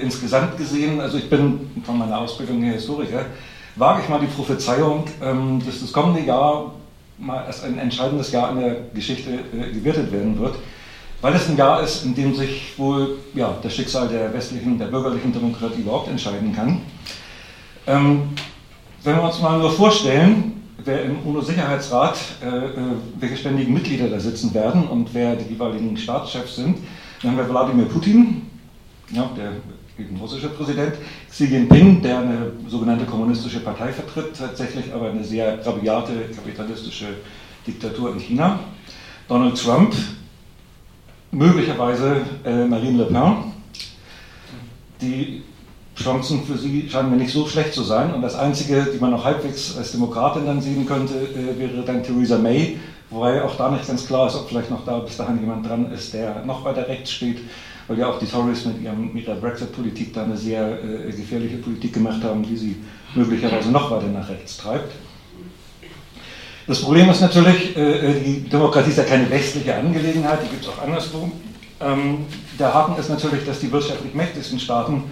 insgesamt gesehen, also ich bin von meiner Ausbildung her Historiker, wage ich mal die Prophezeiung, ähm, dass das kommende Jahr mal als ein entscheidendes Jahr in der Geschichte äh, gewertet werden wird, weil es ein Jahr ist, in dem sich wohl ja, das Schicksal der westlichen, der bürgerlichen Demokratie überhaupt entscheiden kann. Ähm, wenn wir uns mal nur vorstellen, wer im UNO-Sicherheitsrat, äh, äh, welche ständigen Mitglieder da sitzen werden und wer die jeweiligen Staatschefs sind, dann haben wir Wladimir Putin, ja, der russische Präsident, Xi Jinping, der eine sogenannte kommunistische Partei vertritt, tatsächlich aber eine sehr rabiate kapitalistische Diktatur in China, Donald Trump, möglicherweise äh, Marine Le Pen, die Chancen für sie scheinen mir nicht so schlecht zu sein. Und das Einzige, die man noch halbwegs als Demokratin dann sehen könnte, äh, wäre dann Theresa May, wobei auch da nicht ganz klar ist, ob vielleicht noch da bis dahin jemand dran ist, der noch weiter rechts steht, weil ja auch die Tories mit, ihrem, mit ihrer Brexit-Politik da eine sehr äh, gefährliche Politik gemacht haben, die sie möglicherweise noch weiter nach rechts treibt. Das Problem ist natürlich, äh, äh die Demokratie ist ja keine westliche Angelegenheit, die gibt es auch anderswo. Ähm, der Haken ist natürlich, dass die wirtschaftlich mächtigsten Staaten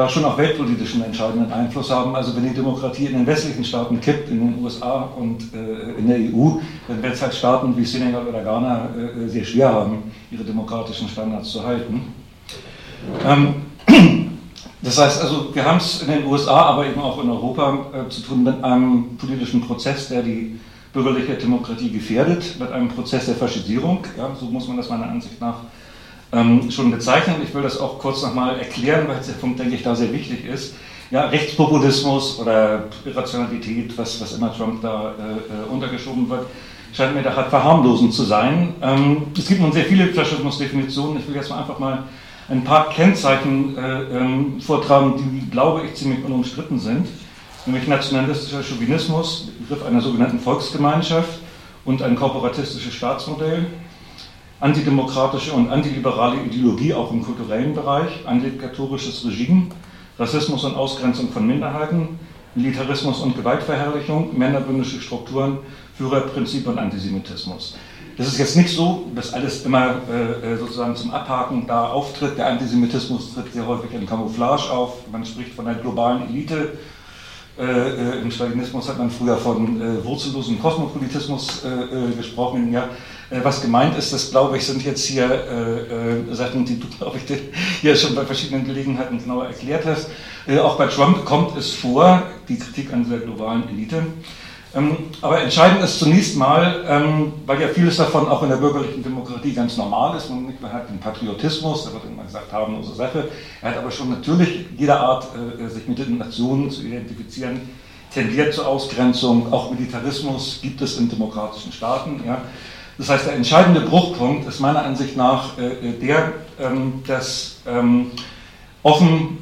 da schon auch weltpolitischen entscheidenden Einfluss haben. Also wenn die Demokratie in den westlichen Staaten kippt, in den USA und äh, in der EU, dann wird es halt Staaten wie Senegal oder Ghana äh, sehr schwer haben, ihre demokratischen Standards zu halten. Ähm, das heißt also, wir haben es in den USA, aber eben auch in Europa äh, zu tun mit einem politischen Prozess, der die bürgerliche Demokratie gefährdet, mit einem Prozess der Faschisierung. Ja, so muss man das meiner Ansicht nach ähm, schon bezeichnet. Ich will das auch kurz nochmal erklären, weil der Punkt, denke ich, da sehr wichtig ist. Ja, Rechtspopulismus oder Irrationalität, was, was immer Trump da äh, äh untergeschoben wird, scheint mir da halt verharmlosend zu sein. Ähm, es gibt nun sehr viele Faschismusdefinitionen. Ich will jetzt mal einfach mal ein paar Kennzeichen äh, ähm, vortragen, die, glaube ich, ziemlich unumstritten sind. Nämlich nationalistischer Chauvinismus, Begriff einer sogenannten Volksgemeinschaft und ein korporatistisches Staatsmodell antidemokratische und antiliberale Ideologie auch im kulturellen Bereich, ein diktatorisches Regime, Rassismus und Ausgrenzung von Minderheiten, Militarismus und Gewaltverherrlichung, männerbündische Strukturen, Führerprinzip und Antisemitismus. Das ist jetzt nicht so, dass alles immer äh, äh, sozusagen zum Abhaken da auftritt. Der Antisemitismus tritt sehr häufig in Camouflage auf. Man spricht von einer globalen Elite. Äh, äh Im Stalinismus hat man früher von äh, wurzellosem Kosmopolitismus äh, gesprochen. Ja, äh, was gemeint ist, das glaube ich, sind jetzt hier äh, äh, Sachen, die du, glaube ich, hier schon bei verschiedenen Gelegenheiten genauer erklärt hast. Äh, auch bei Trump kommt es vor, die Kritik an der globalen Elite. Ähm, aber entscheidend ist zunächst mal, ähm, weil ja vieles davon auch in der bürgerlichen Demokratie ganz normal ist, man, hat den Patriotismus, da wird immer gesagt, harmlose Sache. Er hat aber schon natürlich jeder Art, äh, sich mit den Nationen zu identifizieren, tendiert zur Ausgrenzung. Auch Militarismus gibt es in demokratischen Staaten. Das heißt, der entscheidende Bruchpunkt ist meiner Ansicht nach äh, äh, der, ähm, dass offen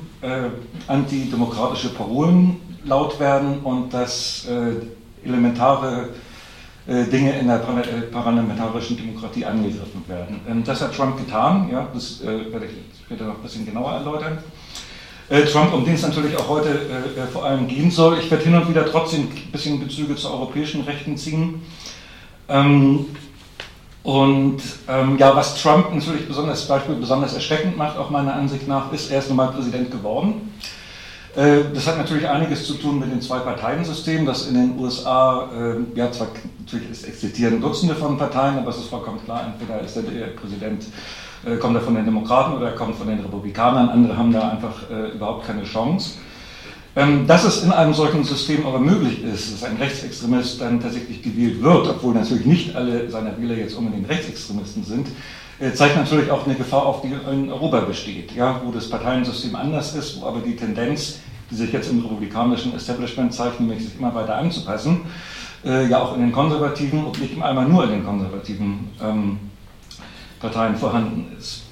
antidemokratische Parolen laut werden und dass äh, elementare äh, Dinge in der äh, parlamentarischen Demokratie angegriffen werden. Ähm, das hat Trump getan, ja, das werde ich später noch ein bisschen genauer erläutern. Trump, um den es natürlich auch heute vor allem gehen soll. Ich werde hin und wieder trotzdem ein bisschen Bezüge zu europäischen Rechten ziehen. Ähm, und ähm, ja, was Trump natürlich besonders, Beispiel besonders erschreckend macht, auch meiner Ansicht nach, ist, er ist nun mal Präsident geworden. Äh, das hat natürlich einiges zu tun mit dem Zwei-Parteien-System, das in den USA, äh, ja, zwar natürlich es existieren Dutzende von Parteien, aber es ist vollkommen klar, entweder ist der Präsident, äh, kommt er von den Demokraten oder er kommt von den Republikanern, andere haben da einfach überhaupt keine Chance. Ähm, dass es in einem solchen System aber möglich ist, dass ein Rechtsextremist dann tatsächlich gewählt wird, obwohl natürlich nicht alle seiner Wähler jetzt unbedingt Rechtsextremisten sind, zeigt natürlich auch eine Gefahr auf, die in Europa besteht, ja, wo das Parteiensystem anders ist, wo aber die Tendenz, die sich jetzt im republikanischen Establishment zeigt, nämlich sich immer weiter anzupassen, äh, ja auch in den konservativen und nicht einmal nur in den konservativen ähm, Parteien vorhanden ist.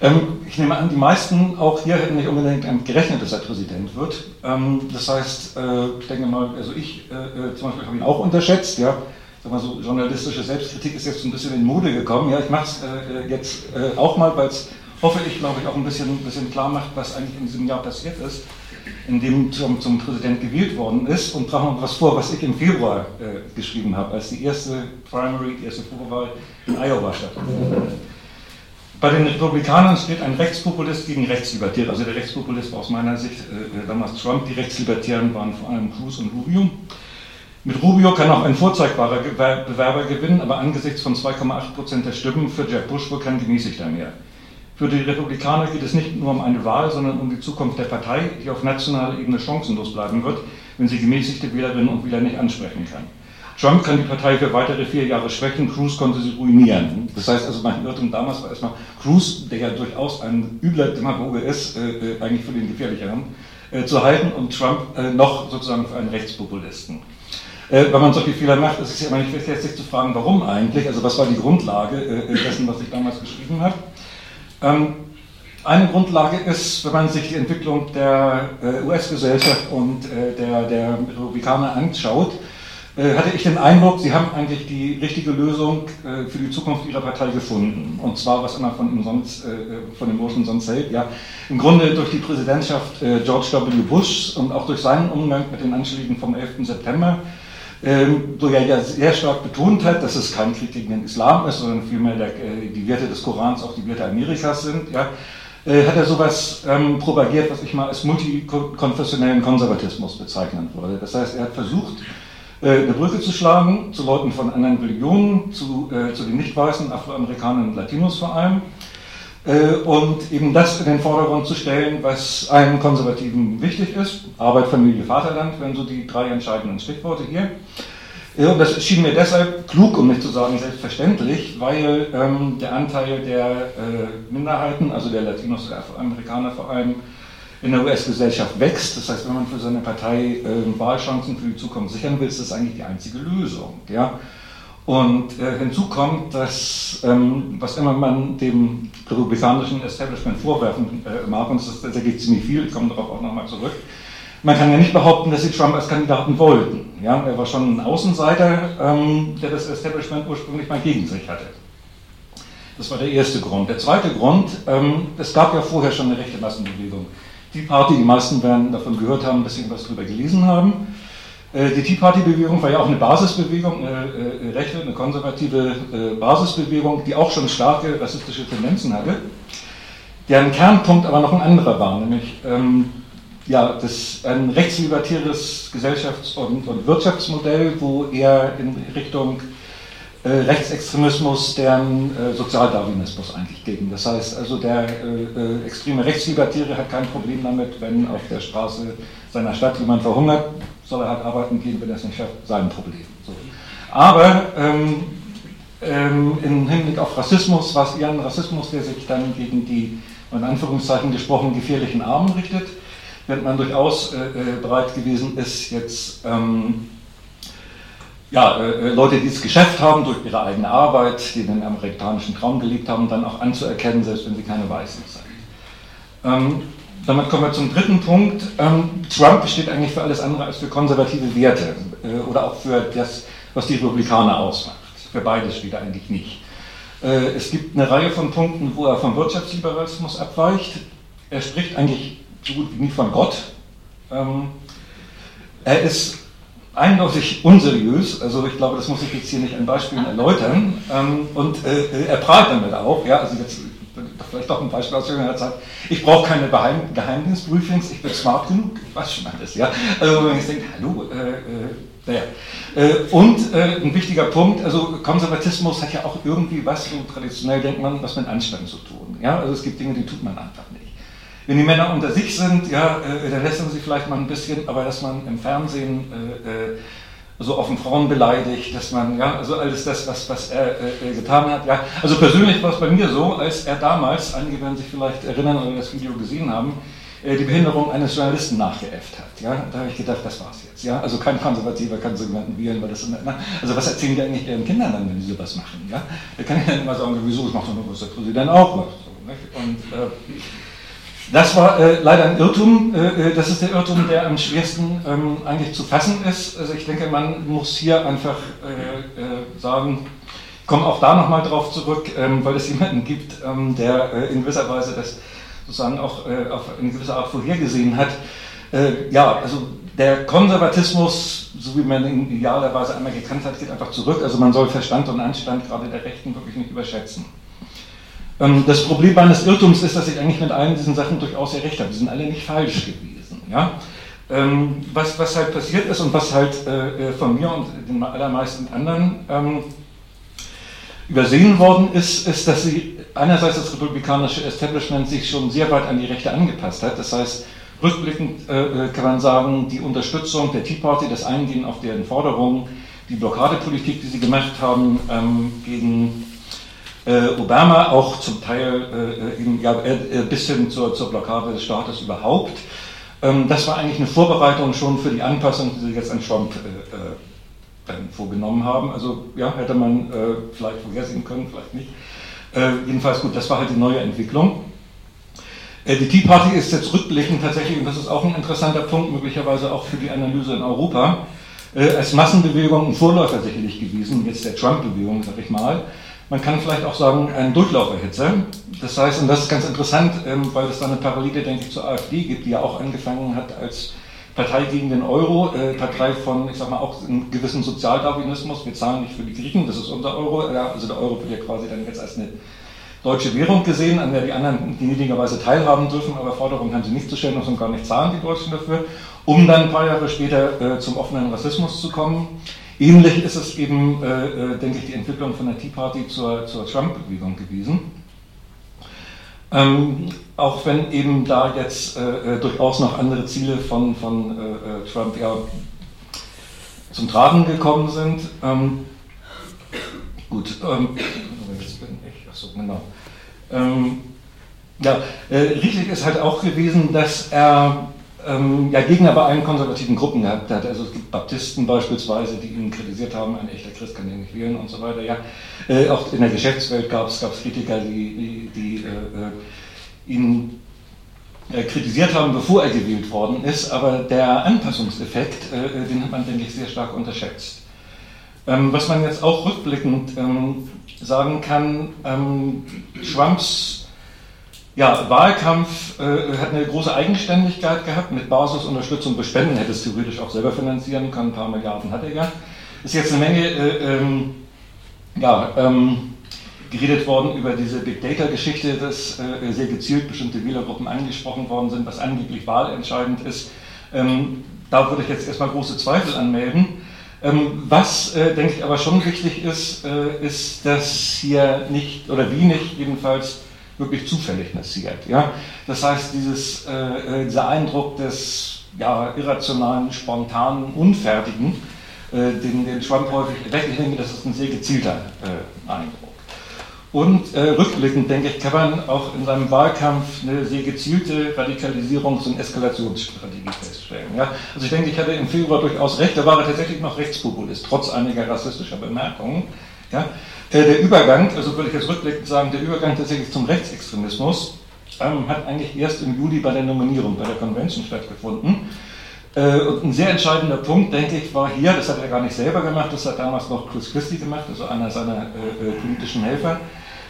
Ähm, ich nehme an, die meisten auch hier hätten nicht unbedingt gerechnet, dass er Präsident wird. Ähm, das heißt, äh, ich denke mal, also ich äh, äh, zum Beispiel habe ihn auch unterschätzt. Ja. Sag mal so, journalistische Selbstkritik ist jetzt ein bisschen in Mode gekommen. Ja, ich mache es jetzt auch mal, weil es, hoffe ich, glaube ich, auch ein bisschen, bisschen klar macht, was eigentlich in diesem Jahr passiert ist, in dem zum, zum Präsident gewählt worden ist. Und trage mal was vor, was ich im Februar äh, geschrieben habe, als die erste Primary, die erste Vorwahl in Iowa stattfand. Bei den Republikanern steht ein Rechtspopulist gegen Rechtslibertäre. Also der Rechtspopulist war aus meiner Sicht äh, damals Trump, die Rechtslibertären waren vor allem Cruz und Rubio. Mit Rubio kann auch ein vorzeigbarer Bewerber gewinnen, aber angesichts von 2,8 Prozent der Stimmen für Jeb Bush wohl kein gemäßigter mehr. Für die Republikaner geht es nicht nur um eine Wahl, sondern um die Zukunft der Partei, die auf nationaler Ebene chancenlos bleiben wird, wenn sie gemäßigte Wählerinnen und Wähler nicht ansprechen kann. Trump kann die Partei für weitere vier Jahre schwächen, Cruz konnte sie ruinieren. Das heißt also, mein Irrtum damals war erstmal Cruz, der ja durchaus ein übler Demagoge ist, äh, äh, eigentlich für den gefährlicheren, äh, zu halten und Trump äh, noch sozusagen für einen Rechtspopulisten. Äh, wenn man solche Fehler macht, ist es ja immer nicht sich zu fragen, warum eigentlich, also was war die Grundlage äh, dessen, was ich damals geschrieben habe. Ähm, eine Grundlage ist, wenn man sich die Entwicklung der US-Gesellschaft und der, der Republikaner anschaut, äh, hatte ich den Eindruck, Sie haben eigentlich die richtige Lösung äh, für die Zukunft Ihrer Partei gefunden. Und zwar, was immer von, ihm sonst, äh, von dem Burschen sonst hält, ja, im Grunde durch die Präsidentschaft George W. Bush und auch durch seinen Umgang mit den Anschlägen vom 11. September, wo er ja sehr stark betont hat, dass es kein Krieg gegen den Islam ist, sondern vielmehr der, die Werte des Korans auch die Werte Amerikas sind, ja, hat er sowas ähm, propagiert, was ich mal als multikonfessionellen Konservatismus bezeichnen würde. Das heißt, er hat versucht, äh, eine Brücke zu schlagen zu Leuten von anderen Religionen, zu, äh, zu den nicht weißen Afroamerikanern und Latinos vor allem. Äh, und eben das in den Vordergrund zu stellen, was einem Konservativen wichtig ist. Arbeit, Familie, Vaterland wären so die drei entscheidenden Stichworte hier. Ja, und das schien mir deshalb klug, um nicht zu sagen selbstverständlich, weil ähm, der Anteil der äh, Minderheiten, also der Latinos und Afroamerikaner vor allem, in der US-Gesellschaft wächst. Das heißt, wenn man für seine Partei äh, Wahlchancen für die Zukunft sichern will, ist das eigentlich die einzige Lösung. Ja? Und äh, hinzu kommt, dass, ähm, was immer man dem republikanischen Establishment vorwerfen äh, mag, und das, ergibt ziemlich viel, ich komme darauf auch nochmal zurück, man kann ja nicht behaupten, dass sie Trump als Kandidaten wollten. Ja? Er war schon ein Außenseiter, ähm, der das Establishment ursprünglich mal gegen sich hatte. Das war der erste Grund. Der zweite Grund, ähm, es gab ja vorher schon eine rechte Massenbewegung Tea Party, die meisten werden davon gehört haben, dass sie etwas darüber gelesen haben. Äh, die Tea Party-Bewegung war ja auch eine Basisbewegung, eine äh, rechte, eine konservative äh, Basisbewegung, die auch schon starke rassistische Tendenzen hatte, deren Kernpunkt aber noch ein anderer war, nämlich ähm, ja, das, ein rechtslibertäres Gesellschafts- und, und Wirtschaftsmodell, wo eher in Richtung äh, Rechtsextremismus, deren äh, Sozialdarwinismus eigentlich gegen. Das heißt also, der äh, extreme Rechtslibertäre hat kein Problem damit, wenn auf der Straße seiner Stadt jemand verhungert, soll er halt arbeiten gehen, wenn er es nicht schafft, sein Problem. So. Aber ähm, ähm, im Hinblick auf Rassismus war es eher ein Rassismus, der sich dann gegen die, in Anführungszeichen gesprochen, gefährlichen Armen richtet, während man durchaus bereit gewesen ist, jetzt ähm, ja, äh, äh, Leute, die das Geschäft haben, durch ihre eigene Arbeit, die den amerikanischen Traum gelebt haben, dann auch anzuerkennen, selbst wenn sie keine Weißen sind. Ähm, damit kommen wir zum dritten Punkt. Ähm, Trump steht eigentlich für alles andere als für konservative Werte äh, oder auch für das, was die Republikaner ausmacht. Für beides steht er eigentlich nicht. Äh, es gibt eine Reihe von Punkten, wo er vom Wirtschaftsliberalismus abweicht. Er spricht eigentlich so gut wie nie von Gott. Ähm, er ist eindeutig unseriös. Also ich glaube, das muss ich jetzt hier nicht an Beispielen erläutern. Ähm, und äh, er prahlt damit auch. Ja, also jetzt vielleicht doch ein Beispiel aus jüngerer Zeit. Ich brauche keine Geheimdienstbriefings, ich bin smart genug. Ich weiß schon alles. Ja, also wenn man jetzt denkt, hallo. Äh, äh, naja. Äh, und äh, ein wichtiger Punkt, also Konservatismus hat ja auch irgendwie was, so traditionell denkt man, was mit Anstand zu tun. Ja? Also es gibt Dinge, die tut man einfach. Wenn die Männer unter sich sind, ja, äh, dann lästern sie vielleicht mal ein bisschen, aber dass man im Fernsehen äh, äh, so offen Frauen beleidigt, dass man, ja, also alles das, was, was er äh, getan hat, ja. Also persönlich war es bei mir so, als er damals, einige werden sich vielleicht erinnern oder das Video gesehen haben, äh, die Behinderung eines Journalisten nachgeäfft hat. Ja? Da habe ich gedacht, das war's jetzt. Ja? Also kein Konservativer kann so jemanden wählen, weil das immer, also was erzählen die eigentlich ihren Kindern dann, wenn sie sowas machen? Ja? Da kann ich dann immer sagen, wieso, das macht doch nur, der Präsident auch. So, und äh, das war äh, leider ein Irrtum. Äh, äh, das ist der Irrtum, der am schwersten ähm, eigentlich zu fassen ist. Also ich denke, man muss hier einfach äh, äh sagen, ich komme auch da nochmal drauf zurück, ähm, weil es jemanden gibt, ähm, der äh, in gewisser Weise das sozusagen auch auf eine gewisse Art vorhergesehen hat. ja, also der Konservatismus, so wie man ihn idealerweise einmal gekannt hat, geht einfach zurück. Also man soll Verstand und Anstand gerade der Rechten wirklich nicht überschätzen. Ähm, das Problem meines Irrtums ist, dass ich eigentlich mit allen diesen Sachen durchaus sehr recht habe. Die sind alle nicht falsch gewesen. Ja? Ähm, was, was halt passiert ist und was halt äh, äh von mir und den allermeisten anderen ähm, übersehen worden ist, ist, dass sie einerseits das republikanische Establishment sich schon sehr weit an die Rechte angepasst hat. Das heißt, rückblickend äh, kann man sagen, die Unterstützung der Tea Party, das Eingehen auf deren Forderungen, die Blockadepolitik, die sie gemacht haben gegen Obama, auch zum Teil äh, eben, ja, äh, bis hin zur, zur, Blockade des Staates überhaupt. Ähm, das war eigentlich eine Vorbereitung schon für die Anpassung, die sie jetzt an Trump äh, vorgenommen haben. Also ja, hätte man vielleicht vorhersehen können, vielleicht nicht. jedenfalls gut, das war halt die neue Entwicklung. Die Tea Party ist jetzt rückblickend tatsächlich, und das ist auch ein interessanter Punkt, möglicherweise auch für die Analyse in Europa, als Massenbewegung ein Vorläufer sicherlich gewesen, jetzt der Trump-Bewegung, sag ich mal. Man kann vielleicht auch sagen, ein Durchlauferhitze. Das heißt, und das ist ganz interessant, ähm, weil es da eine Parallele, denke ich, zur AfD gibt, die ja auch angefangen hat als Partei gegen den Euro, äh, Partei von, ich sag mal, auch einem gewissen Sozialdarwinismus. Wir zahlen nicht für die Griechen, das ist unser Euro. Also der Euro wird ja quasi dann jetzt als eine deutsche Währung gesehen, an der die anderen gnädigerweise teilhaben dürfen, aber Forderungen haben sie nicht zu stellen und gar nicht zahlen, die Deutschen dafür, um dann ein paar Jahre später äh, zum offenen Rassismus zu kommen. Ähnlich ist es eben, äh, äh, denke ich, die Entwicklung von der Tea Party zur, zur Trump-Bewegung gewesen. Ähm, auch wenn eben da jetzt äh, äh durchaus noch andere Ziele von, von äh, äh Trump ja, zum Tragen gekommen sind. Ähm, gut, ähm, jetzt bin ich, achso, genau. Ähm, ja, richtig ist halt auch gewesen, dass er ähm, ja, Gegner bei allen konservativen Gruppen gehabt hat. Also es gibt Baptisten beispielsweise, die ihn kritisiert haben, ein echter Christ kann ihn nicht wählen und so weiter. Ja, äh, auch in der Geschäftswelt gab es Kritiker, die, die, äh, äh, ihn äh, kritisiert haben, bevor er gewählt worden ist. Aber der Anpassungseffekt, äh, den hat man, denke ich, sehr stark unterschätzt. Ähm, was man jetzt auch rückblickend ähm, sagen kann, ähm, Trumps ja, Wahlkampf äh, hat eine große Eigenständigkeit gehabt. Mit Basisunterstützung bespenden hätte es theoretisch auch selber finanzieren können. Ein paar Milliarden hat er ja. Ist jetzt eine Menge äh, ähm, ja, ähm, geredet worden über diese Big Data-Geschichte, dass äh, sehr gezielt bestimmte Wählergruppen angesprochen worden sind, was angeblich wahlentscheidend ist. Ähm, da würde ich jetzt erstmal große Zweifel anmelden. Ähm, was, äh, denke ich, aber schon wichtig ist, äh, ist, dass hier nicht, oder wie nicht jedenfalls, wirklich zufällig passiert. Ja? Das heißt, dieses, äh, äh, dieser Eindruck des ja, irrationalen, spontanen, unfertigen, äh, den, den Trump häufig weckt, ich denke, das ist ein sehr gezielter äh, Eindruck. Und äh, rückblickend, denke ich, kann man auch in seinem Wahlkampf eine sehr gezielte Radikalisierungs- und Eskalationsstrategie feststellen. Ja? Also ich denke, ich hatte im Februar durchaus recht, da war er tatsächlich noch Rechtspopulist, trotz einiger rassistischer Bemerkungen. Ja? Äh, der Übergang, also würde ich jetzt rückblickend sagen, der Übergang tatsächlich zum Rechtsextremismus ähm, hat eigentlich erst im Juli bei der Nominierung bei der Convention stattgefunden. Äh, und ein sehr entscheidender Punkt, denke ich, war hier, das hat er gar nicht selber gemacht, das hat damals noch Chris Christie gemacht, also einer seiner äh, äh politischen Helfer,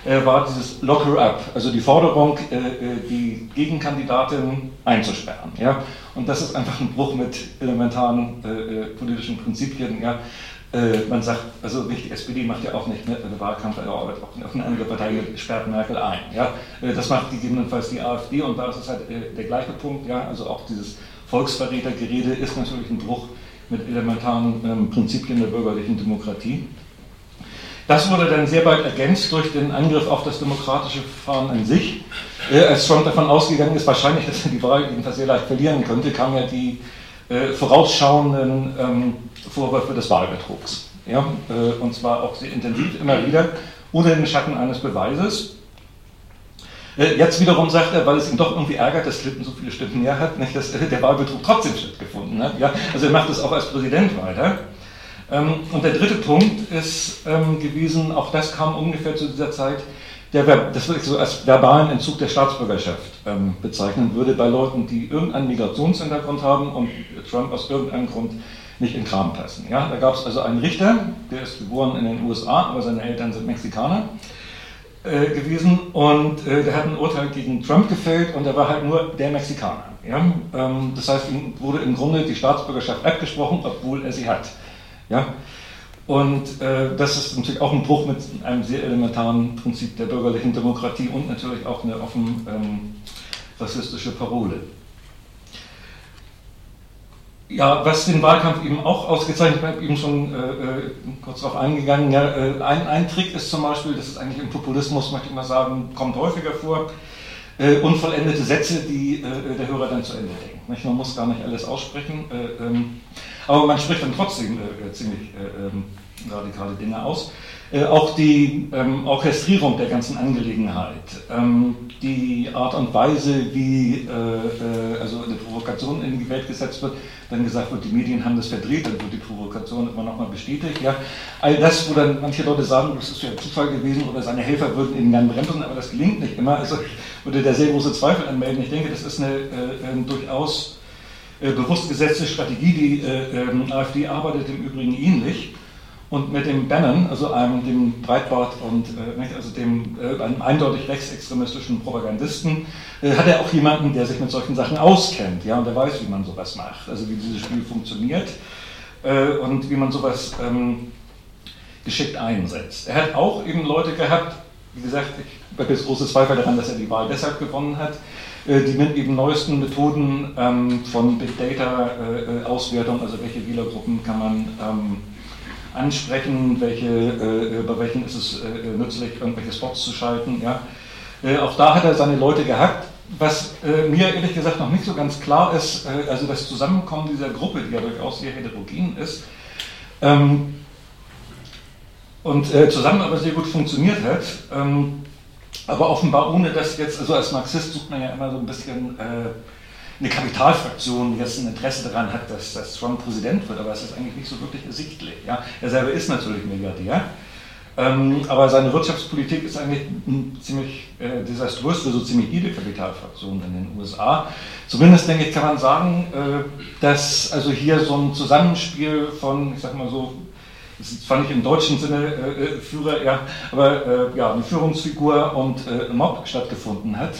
äh, war dieses Lock her up, also die Forderung, äh, die Gegenkandidatin einzusperren. Ja? Und das ist einfach ein Bruch mit elementaren politischen Prinzipien. Ja? Äh, man sagt, also die SPD macht ja auch nicht ne, eine Wahlkampf, aber auch eine andere Partei sperrt Merkel ein. Ja? Äh, das macht gegebenenfalls die AfD und da ist es halt der gleiche Punkt. Ja? Also auch dieses Volksverrätergerede ist natürlich ein Bruch mit elementaren ähm, Prinzipien der bürgerlichen Demokratie. Das wurde dann sehr bald ergänzt durch den Angriff auf das demokratische Verfahren an sich. Äh, als Trump davon ausgegangen ist, wahrscheinlich, dass er die Wahl jedenfalls sehr leicht verlieren könnte, kam ja die äh, vorausschauenden ähm, Vorwürfe des Wahlbetrugs. Ja? Äh, und zwar auch sehr intensiv immer wieder, ohne den Schatten eines Beweises. Äh, jetzt wiederum sagt er, weil es ihn doch irgendwie ärgert, dass Clinton so viele Stimmen mehr hat, nicht, dass der Wahlbetrug trotzdem stattgefunden hat. Ja? Also er macht es auch als Präsident weiter. Ähm, und der dritte Punkt ist ähm, gewesen, auch das kam ungefähr zu dieser Zeit, der, das würde ich so als verbalen Entzug der Staatsbürgerschaft ähm, bezeichnen würde bei Leuten, die irgendeinen Migrationshintergrund haben und Trump aus irgendeinem Grund nicht in Kram passen. Ja, da gab es also einen Richter, der ist geboren in den USA, aber seine Eltern sind Mexikaner äh, gewesen und äh, der hat ein Urteil gegen Trump gefällt und er war halt nur der Mexikaner. Ja? Ähm, das heißt, ihm wurde im Grunde die Staatsbürgerschaft abgesprochen, obwohl er sie hat. Ja? Und äh, das ist natürlich auch ein Bruch mit einem sehr elementaren Prinzip der bürgerlichen Demokratie und natürlich auch eine offen ähm, rassistische Parole. Ja, was den Wahlkampf eben auch ausgezeichnet hat, eben schon äh, äh, kurz darauf eingegangen. Ja, äh, ein, ein Trick ist zum Beispiel, das ist eigentlich im Populismus, möchte ich mal sagen, kommt häufiger vor, äh, unvollendete Sätze, die äh, der Hörer dann zu Ende denkt. Nicht? Man muss gar nicht alles aussprechen, äh, ähm, aber man spricht dann trotzdem ziemlich ähm, radikale Dinge aus. Äh, auch die ähm, Orchestrierung der ganzen Angelegenheit, ähm, die Art und Weise, wie äh, äh, also eine Provokation in die Welt gesetzt wird, dann gesagt wird, die Medien haben das verdreht, dann wird die Provokation immer nochmal bestätigt. Ja. All das, wo dann manche Leute sagen, das ist ja Zufall gewesen oder seine Helfer würden ihn dann bremsen, aber das gelingt nicht immer. Also ich würde da sehr große Zweifel anmelden. Ich denke, das ist eine äh, durchaus äh, bewusst gesetzte Strategie. Die äh, ähm, AfD arbeitet im Übrigen ähnlich. Und mit dem Bannon, also einem dem Breitbart und äh, also dem äh, einem eindeutig rechtsextremistischen Propagandisten, äh, hat er auch jemanden, der sich mit solchen Sachen auskennt, ja, und der weiß, wie man sowas macht, also wie dieses Spiel funktioniert äh, und wie man sowas ähm, geschickt einsetzt. Er hat auch eben Leute gehabt, wie gesagt, ich habe jetzt große Zweifel daran, dass er die Wahl deshalb gewonnen hat, äh, die mit eben neuesten Methoden ähm, von Big Data äh, Auswertung, also welche Wählergruppen kann man ähm, ansprechen, welche, äh, bei welchen ist es äh, nützlich, irgendwelche Spots zu schalten. Ja. Äh, auch da hat er seine Leute gehabt. Was äh, mir ehrlich gesagt noch nicht so ganz klar ist, äh, also das Zusammenkommen dieser Gruppe, die ja durchaus sehr heterogen ist, ähm, und äh, zusammen aber sehr gut funktioniert hat, ähm, aber offenbar ohne dass jetzt, also als Marxist sucht man ja immer so ein bisschen eine Kapitalfraktion jetzt ein Interesse daran hat, dass, dass Trump Präsident wird, aber es ist eigentlich nicht so wirklich ersichtlich. Ja? Er selber ist natürlich Milliardär, ähm, aber seine Wirtschaftspolitik ist eigentlich ziemlich äh, desaströs für so ziemlich jede Kapitalfraktion in den USA. Zumindest denke ich, kann man sagen, äh, dass also hier so ein Zusammenspiel von, ich sag mal so, das ist zwar nicht im deutschen Sinne äh, äh Führer, ja, aber äh, ja, eine Führungsfigur und äh, Mob stattgefunden hat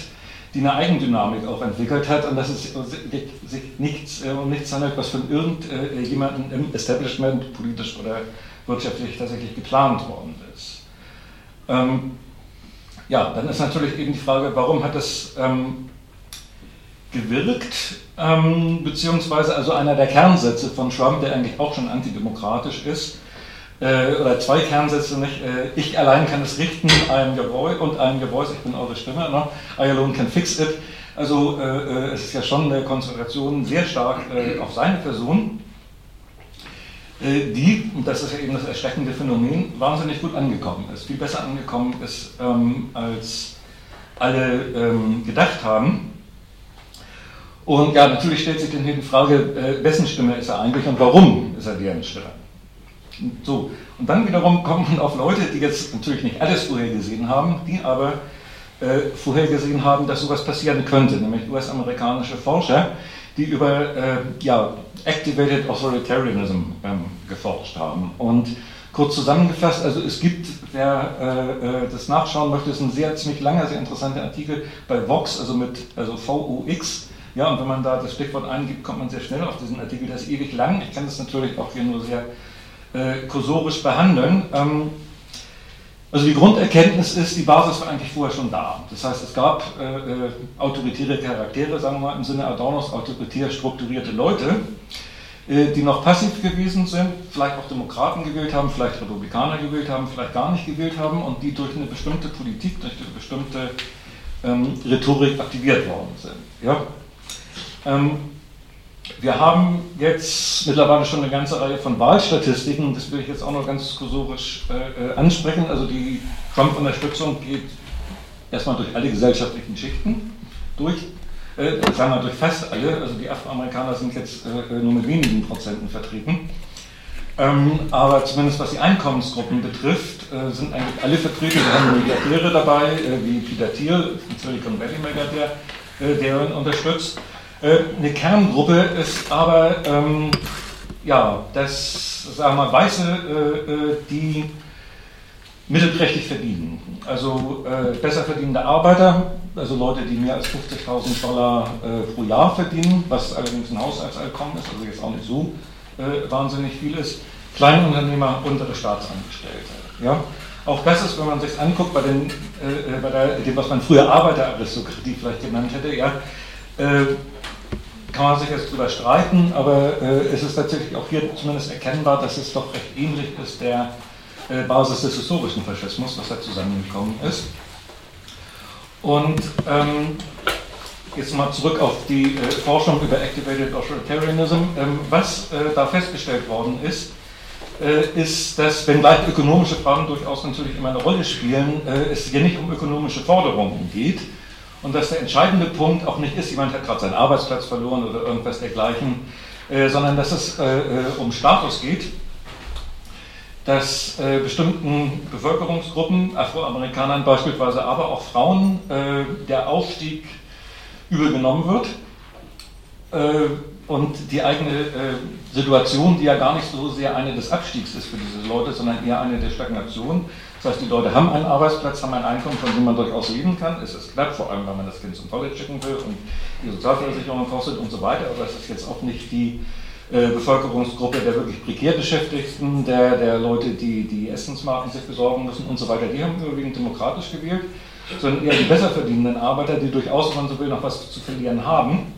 die eine Eigendynamik auch entwickelt hat und dass es sich nichts, äh, um nichts handelt, was von irgendjemandem im Establishment politisch oder wirtschaftlich tatsächlich geplant worden ist. Ähm, ja, dann ist natürlich eben die Frage, warum hat das ähm, gewirkt, ähm, beziehungsweise also einer der Kernsätze von Trump, der eigentlich auch schon antidemokratisch ist, äh, oder zwei Kernsätze, nicht? Äh, ich allein kann es richten, I am your voice, und I am your voice, ich bin eure Stimme, ne? I alone can fix it. Also äh, äh es ist ja schon eine Konzentration sehr stark äh, auf seine Person, äh, die, und das ist ja eben das erschreckende Phänomen, wahnsinnig gut angekommen ist, viel besser angekommen ist, ähm, als alle ähm, gedacht haben. Und ja, natürlich stellt sich dann hier die Frage, wessen Stimme ist er eigentlich und warum ist er deren Stimme? So, und dann wiederum kommt man auf Leute, die jetzt natürlich nicht alles vorhergesehen haben, die aber äh, vorhergesehen haben, dass sowas passieren könnte, nämlich US-amerikanische Forscher, die über äh, ja, Activated Authoritarianism ähm, geforscht haben. Und kurz zusammengefasst, also es gibt, wer äh, äh das nachschauen möchte, ist ein sehr ziemlich langer, sehr interessanter Artikel bei Vox, also mit also VOX. Ja, und wenn man da das Stichwort eingibt, kommt man sehr schnell auf diesen Artikel. Der ist ewig lang. Ich kann das natürlich auch hier nur sehr äh, kursorisch behandeln. Ähm, also die Grunderkenntnis ist, die Basis war eigentlich vorher schon da. Das heißt, es gab äh, äh, autoritäre Charaktere, sagen wir mal im Sinne Adornos, autoritär strukturierte Leute, äh, die noch passiv gewesen sind, vielleicht auch Demokraten gewählt haben, vielleicht Republikaner gewählt haben, vielleicht gar nicht gewählt haben und die durch eine bestimmte Politik, durch eine bestimmte ähm, Rhetorik aktiviert worden sind. Ja? Ähm, wir haben jetzt mittlerweile schon eine ganze Reihe von Wahlstatistiken, das will ich jetzt auch noch ganz kursorisch äh, äh, ansprechen. Also die Trump-Unterstützung geht erstmal durch alle gesellschaftlichen Schichten durch, äh, sagen wir durch fast alle, also die Afroamerikaner sind jetzt äh, äh, nur mit wenigen Prozenten vertreten. Ähm, aber zumindest was die Einkommensgruppen betrifft, äh, sind eigentlich alle vertreten. Wir haben Milliardäre dabei, wie Peter Thiel, Silicon Valley Milliardär, der ihn unterstützt. Äh, eine Kerngruppe ist aber ähm, ja, das, sagen wir mal, Weiße, äh, äh, die mittelprächtig verdienen. Also äh, besser verdienende Arbeiter, also Leute, die mehr als 50.000 Dollar äh, pro Jahr verdienen, was allerdings ein Haushaltseinkommen ist, also jetzt auch nicht so äh, wahnsinnig viel ist. Kleinunternehmer, untere Staatsangestellte. Ja? Auch das ist, wenn man sich anguckt, bei, den, bei der, dem, was man früher Arbeiteraristokratie vielleicht genannt hätte, ja, kann man sich jetzt drüber streiten, aber äh, es ist tatsächlich auch hier zumindest erkennbar, dass es doch recht ähnlich ist der äh, Basis des historischen Faschismus, was da zusammengekommen ist. Und ähm, jetzt mal zurück auf die äh, Forschung über Activated Authoritarianism. Ähm, was äh, da festgestellt worden ist, äh, ist, dass, wenngleich ökonomische Fragen durchaus natürlich immer eine Rolle spielen, äh, es hier nicht um ökonomische Forderungen geht und dass der entscheidende Punkt auch nicht ist, jemand hat gerade seinen Arbeitsplatz verloren oder irgendwas dergleichen, äh, sondern dass es um Status geht, dass bestimmten Bevölkerungsgruppen, Afroamerikanern beispielsweise, aber auch Frauen, der Aufstieg übel genommen wird und die eigene äh, Situation, die ja gar nicht so sehr eine des Abstiegs ist für diese Leute, sondern eher eine der Stagnation. Das heißt, die Leute haben einen Arbeitsplatz, haben ein Einkommen, von dem man durchaus leben kann. Es ist knapp, vor allem, wenn man das Kind zum College schicken will und die Sozialversicherung kostet und so weiter, aber es ist jetzt auch nicht die äh, Bevölkerungsgruppe der wirklich prekär Beschäftigten, der, der Leute, die die Essensmarken sich besorgen müssen und so weiter. Die haben überwiegend demokratisch gewählt, sondern eher die besser verdienenden Arbeiter, die durchaus, wenn man so will, noch was zu verlieren haben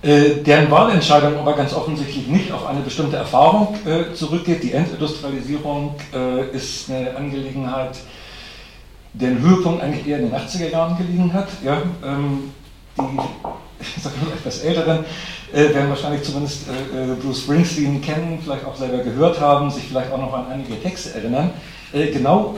äh, deren Wahlentscheidung aber ganz offensichtlich nicht auf eine bestimmte Erfahrung äh, zurückgeht. Die Entindustrialisierung äh, ist eine Angelegenheit, deren Höhepunkt eigentlich eher in den 80er Jahren gelegen hat. Ja, ähm, die ich sag mal, etwas Älteren äh, werden wahrscheinlich zumindest äh, Bruce Springsteen kennen, vielleicht auch selber gehört haben, sich vielleicht auch noch an einige Texte erinnern. genau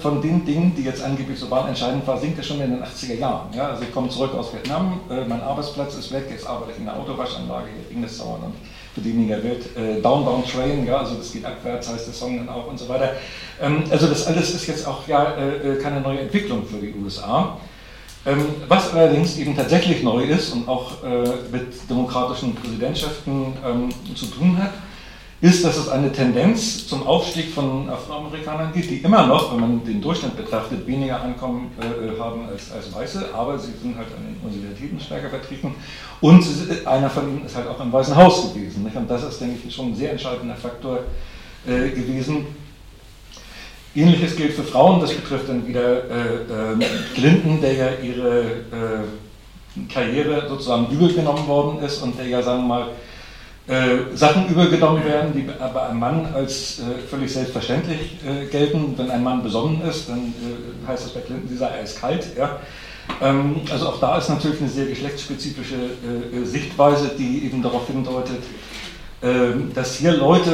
von den Dingen, die jetzt angeblich so wahlentscheidend war, sinkt er schon in den 80er Jahren. Ja, also ich komme zurück aus Vietnam, äh, mein Arbeitsplatz ist weg, jetzt arbeite ich in der Autowaschanlage, hier ging das dauernd und für diejenigen Welt. Äh, Downbound Train, ja, also das geht abwärts, heißt der Song dann auch und so weiter. Ähm, also das alles ist jetzt auch ja äh, äh keine neue Entwicklung für die USA. Ähm, was allerdings eben tatsächlich neu ist und auch äh, mit demokratischen Präsidentschaften ähm, zu tun hat, ist, dass es eine Tendenz zum Aufstieg von Afroamerikanern gibt, die immer noch, wenn man den Durchschnitt betrachtet, weniger Einkommen äh, haben als, als Weiße, aber sie sind halt an den Universitäten stärker vertreten und einer von ihnen ist halt auch im Weißen Haus gewesen. Nicht? Und das ist, denke ich, schon ein sehr entscheidender Faktor äh, gewesen. Ähnliches gilt für Frauen, das betrifft dann wieder äh, ähm, Clinton, der ja ihre äh, Karriere sozusagen übel genommen worden ist und der ja, sagen wir mal, äh, Sachen übergenommen werden, die bei einem Mann als äh, völlig selbstverständlich äh, gelten. Wenn ein Mann besonnen ist, dann äh, heißt das bei Clinton, sie sei eiskalt. Ja? Ähm, also auch da ist natürlich eine sehr geschlechtsspezifische Sichtweise, die eben darauf hindeutet, ähm, dass hier Leute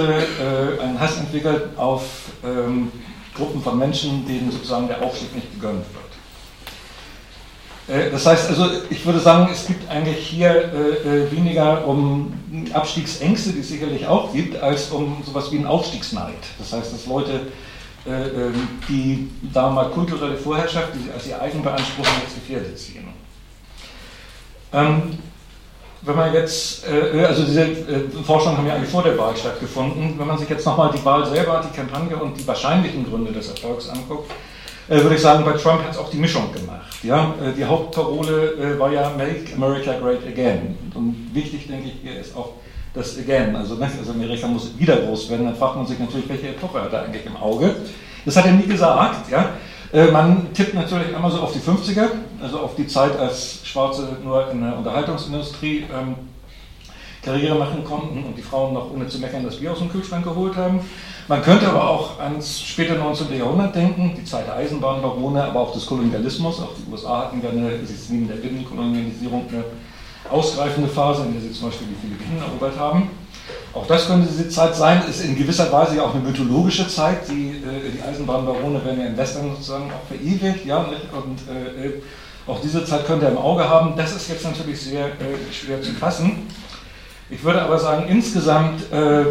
einen Hass entwickeln auf ähm, Gruppen von Menschen, denen sozusagen der Aufstieg nicht gegönnt wird. Äh, das heißt also, ich würde sagen, es gibt eigentlich hier äh, äh, weniger um Abstiegsängste, die es sicherlich auch gibt, als um sowas wie einen Aufstiegsneid. Das heißt, dass Leute, äh, ähm, die da mal kulturelle Vorherrschaft, die sie als ihr eigen beanspruchen, jetzt gefährdet sehen. Wenn man jetzt, also diese Forschungen haben ja eigentlich vor der Wahl stattgefunden, wenn man sich jetzt nochmal die Wahl selber, die Kampagne und die wahrscheinlichen Gründe des Erfolgs anguckt, würde ich sagen, bei Trump hat es auch die Mischung gemacht. Ja? Äh, die Hauptparole äh, war ja Make America Great Again. Und wichtig, denke ich, ist auch das Again. Also, also Amerika muss wieder groß werden. Dann fragt man sich natürlich, welche Epoche hat er eigentlich im Auge. Das hat er nie gesagt. Ja? Man tippt natürlich einmal so auf die 50er, also auf die Zeit, als Schwarze nur in der Unterhaltungsindustrie ähm, Karriere machen konnten und die Frauen noch ohne zu meckern das Bier aus dem Kühlschrank geholt haben. Man könnte aber auch ans späte 19. Jahrhundert denken, die Zeit der Eisenbahnbarone, aber auch des Kolonialismus. Auch die USA hatten ja neben der Binnenkolonialisierung eine ausgreifende Phase, in der sie zum Beispiel die Philippinen erobert haben. Auch das könnte diese Zeit sein, ist in gewisser Weise ja auch eine mythologische Zeit. Die, äh, die Eisenbahnbarone werden ja in Western sozusagen auch verewigt, ja, und äh, auch diese Zeit könnte er im Auge haben. Das ist jetzt natürlich sehr äh, schwer zu fassen. Ich würde aber sagen, insgesamt äh,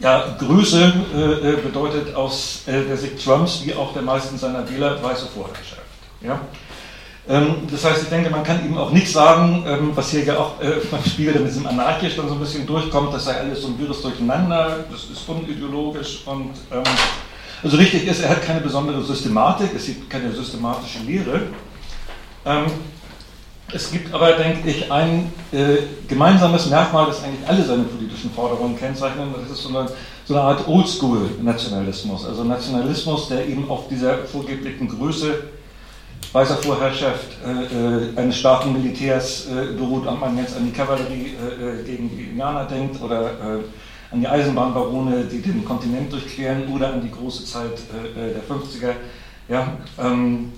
ja, Größe äh, äh, bedeutet aus äh, der Sicht Trumps wie auch der meisten seiner Wähler weiße Vorherrschaft. Ja? Ähm, das heißt, ich denke, man kann ihm auch nicht sagen, ähm, was hier ja auch äh, beim Spiegel mit diesem anarchisch dann so ein bisschen durchkommt, das sei alles so ein wirres Durcheinander, das ist unideologisch und ähm, also richtig ist, er hat keine besondere Systematik, es gibt keine systematische Lehre. Ähm, es gibt aber, denke ich, ein äh, gemeinsames Merkmal, das eigentlich alle seine politischen Forderungen kennzeichnen. Das ist so eine, so eine Art Oldschool-Nationalismus. Also Nationalismus, der eben auf dieser vorgeblichen Größe weißer Vorherrschaft äh, äh, eines starken Militärs äh, beruht, ob man jetzt an die Kavallerie äh, äh, gegen die Indianer denkt oder an die Eisenbahnbarone, die den Kontinent durchqueren oder an die große Zeit der 50er. Ja, ähm,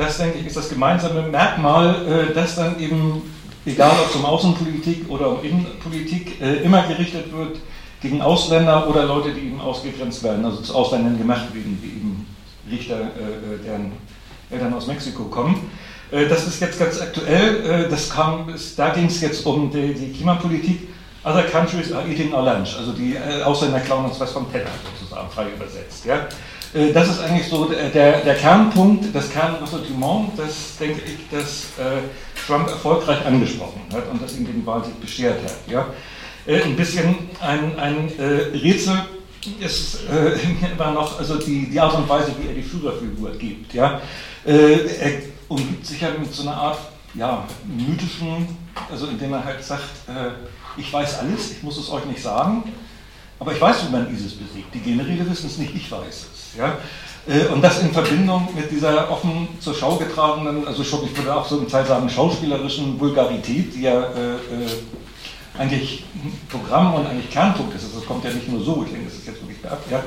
das, denke ich, ist das gemeinsame Merkmal, äh, das dann eben, egal ob es um Außenpolitik oder um Innenpolitik, äh, immer gerichtet wird gegen Ausländer oder Leute, die eben ausgegrenzt werden, also zu Ausländern gemacht werden, wie eben Richter, äh, deren Eltern aus Mexiko kommen. Das ist jetzt ganz aktuell, das kam, da ging es jetzt um die, die, Klimapolitik. Other countries are eating our lunch, also die Ausländer klauen uns was vom Teller sozusagen, frei übersetzt. Ja? Äh, das ist eigentlich so der, der Kernpunkt, das Kernressentiment, das denke ich, dass äh, Trump erfolgreich angesprochen hat und das ihm den Wahlsieg beschert hat. Ja? Äh, ein bisschen ein, ein Rätsel ist äh, immer noch also die, die Art und Weise, wie er die Führerfigur gibt. Ja? er umgibt sich ja mit so einer Art ja, mythischen, also indem er halt sagt, ich weiß alles, ich muss es euch nicht sagen, aber ich weiß, wie man ISIS besiegt. Die Generäle wissen es nicht, ich weiß es. Ja? Äh, und das in Verbindung mit dieser offen zur Schau getragenen, also schon, ich würde auch so im Teil sagen, schauspielerischen Vulgarität, die ja äh, äh, eigentlich Programm und eigentlich Kernpunkt ist. Also das kommt ja nicht nur so, ich denke, das ist jetzt wirklich beabt, ja.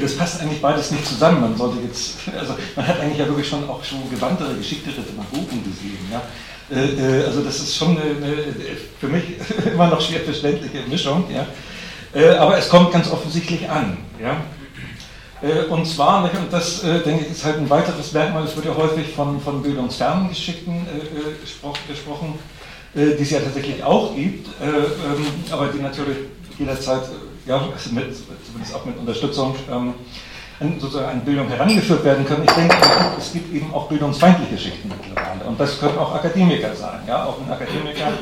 Das passt eigentlich beides nicht zusammen. Man sollte jetzt, also man hat eigentlich ja wirklich schon auch schon gewandtere, geschicktere Demagogen gesehen, ja. Äh, äh, also das ist schon eine, eine, für mich immer noch schwer verständliche Mischung, ja. Äh, aber es kommt ganz offensichtlich an. Ja? Äh, und zwar, und das äh, denke ich ist halt ein weiteres Merkmal, es wird ja häufig von, von bildungsfernen Geschichten gesprochen, die es ja tatsächlich auch gibt, ähm, aber die natürlich jederzeit, ja, also mit, zumindest auch mit Unterstützung, ähm, sozusagen an Bildung herangeführt werden können. Ich denke, es gibt eben auch bildungsfeindliche Geschichten mittlerweile. Und das können auch Akademiker sein. Ja? Auch ein Akademiker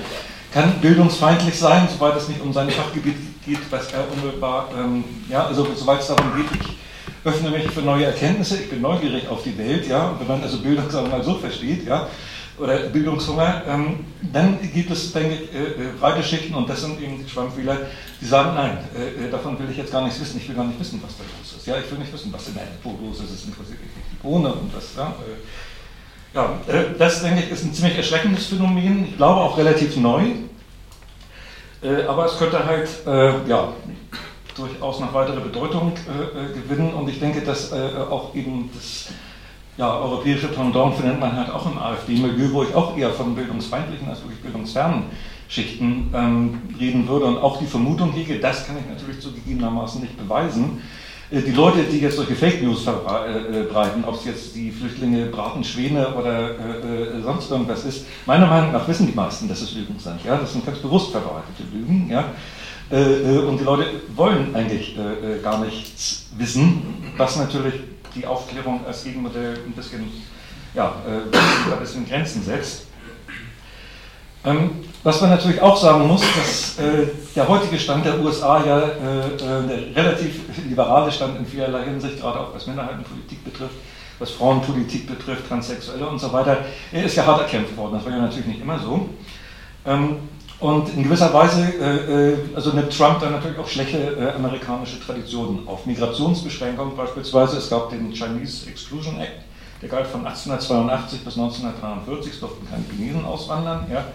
kann bildungsfeindlich sein, soweit es nicht um sein Fachgebiet geht, was er unmittelbar, ähm, ja, also soweit es darum geht, ich öffne mich für neue Erkenntnisse, ich bin neugierig auf die Welt, ja, wenn man also Bildung, sagen wir mal, so versteht, ja, oder Bildungshunger, ähm, dann gibt es, denke ich, äh, äh, breite Schichten und das sind eben die Schwammfehler, die sagen, nein, äh, äh, davon will ich jetzt gar nichts wissen, ich will gar nicht wissen, was da los ist. Ja, ich will nicht wissen, was in der Erdpo los ist, es interessiert mich nicht die Bohne und das, ja, äh, ja, äh, das denke ich ist ein ziemlich erschreckendes Phänomen, ich glaube auch relativ neu, äh, aber es könnte halt ja, durchaus noch weitere Bedeutung gewinnen und ich denke, dass auch eben das ja, europäische Pendant findet man halt auch im AfD-Milieu, wo ich auch eher von bildungsfeindlichen als wirklich bildungsfernen Schichten ähm, reden würde und auch die Vermutung hege, das kann ich natürlich zugegebenermaßen nicht beweisen, äh, die Leute, die jetzt solche Fake News verbreiten, ob es jetzt die Flüchtlinge braten Schwäne oder äh, äh, sonst irgendwas ist, meiner Meinung nach wissen die meisten, dass es Lügen sind. Ja? Das sind ganz bewusst verbreitete Lügen. Ja? Äh, äh und die Leute wollen eigentlich äh, gar nichts wissen, was natürlich die Aufklärung als Gegenmodell ein bisschen, ja, ein bisschen Grenzen setzt. Ähm, was man natürlich auch sagen muss, dass äh, der heutige Stand der USA ja äh, äh, der relativ liberale Stand in vielerlei Hinsicht, gerade auch was Minderheitenpolitik betrifft, was Frauenpolitik betrifft, Transsexuelle und so weiter, er ist ja hart erkämpft worden. Das war ja natürlich nicht immer so. Ähm, und in gewisser Weise, äh, äh also nimmt Trump dann natürlich auch schlechte äh, amerikanische Traditionen auf. Migrationsbeschränkungen beispielsweise, es gab den Chinese Exclusion Act, der galt von 1882 bis 1943, es durften keine Chinesen auswandern. Ja.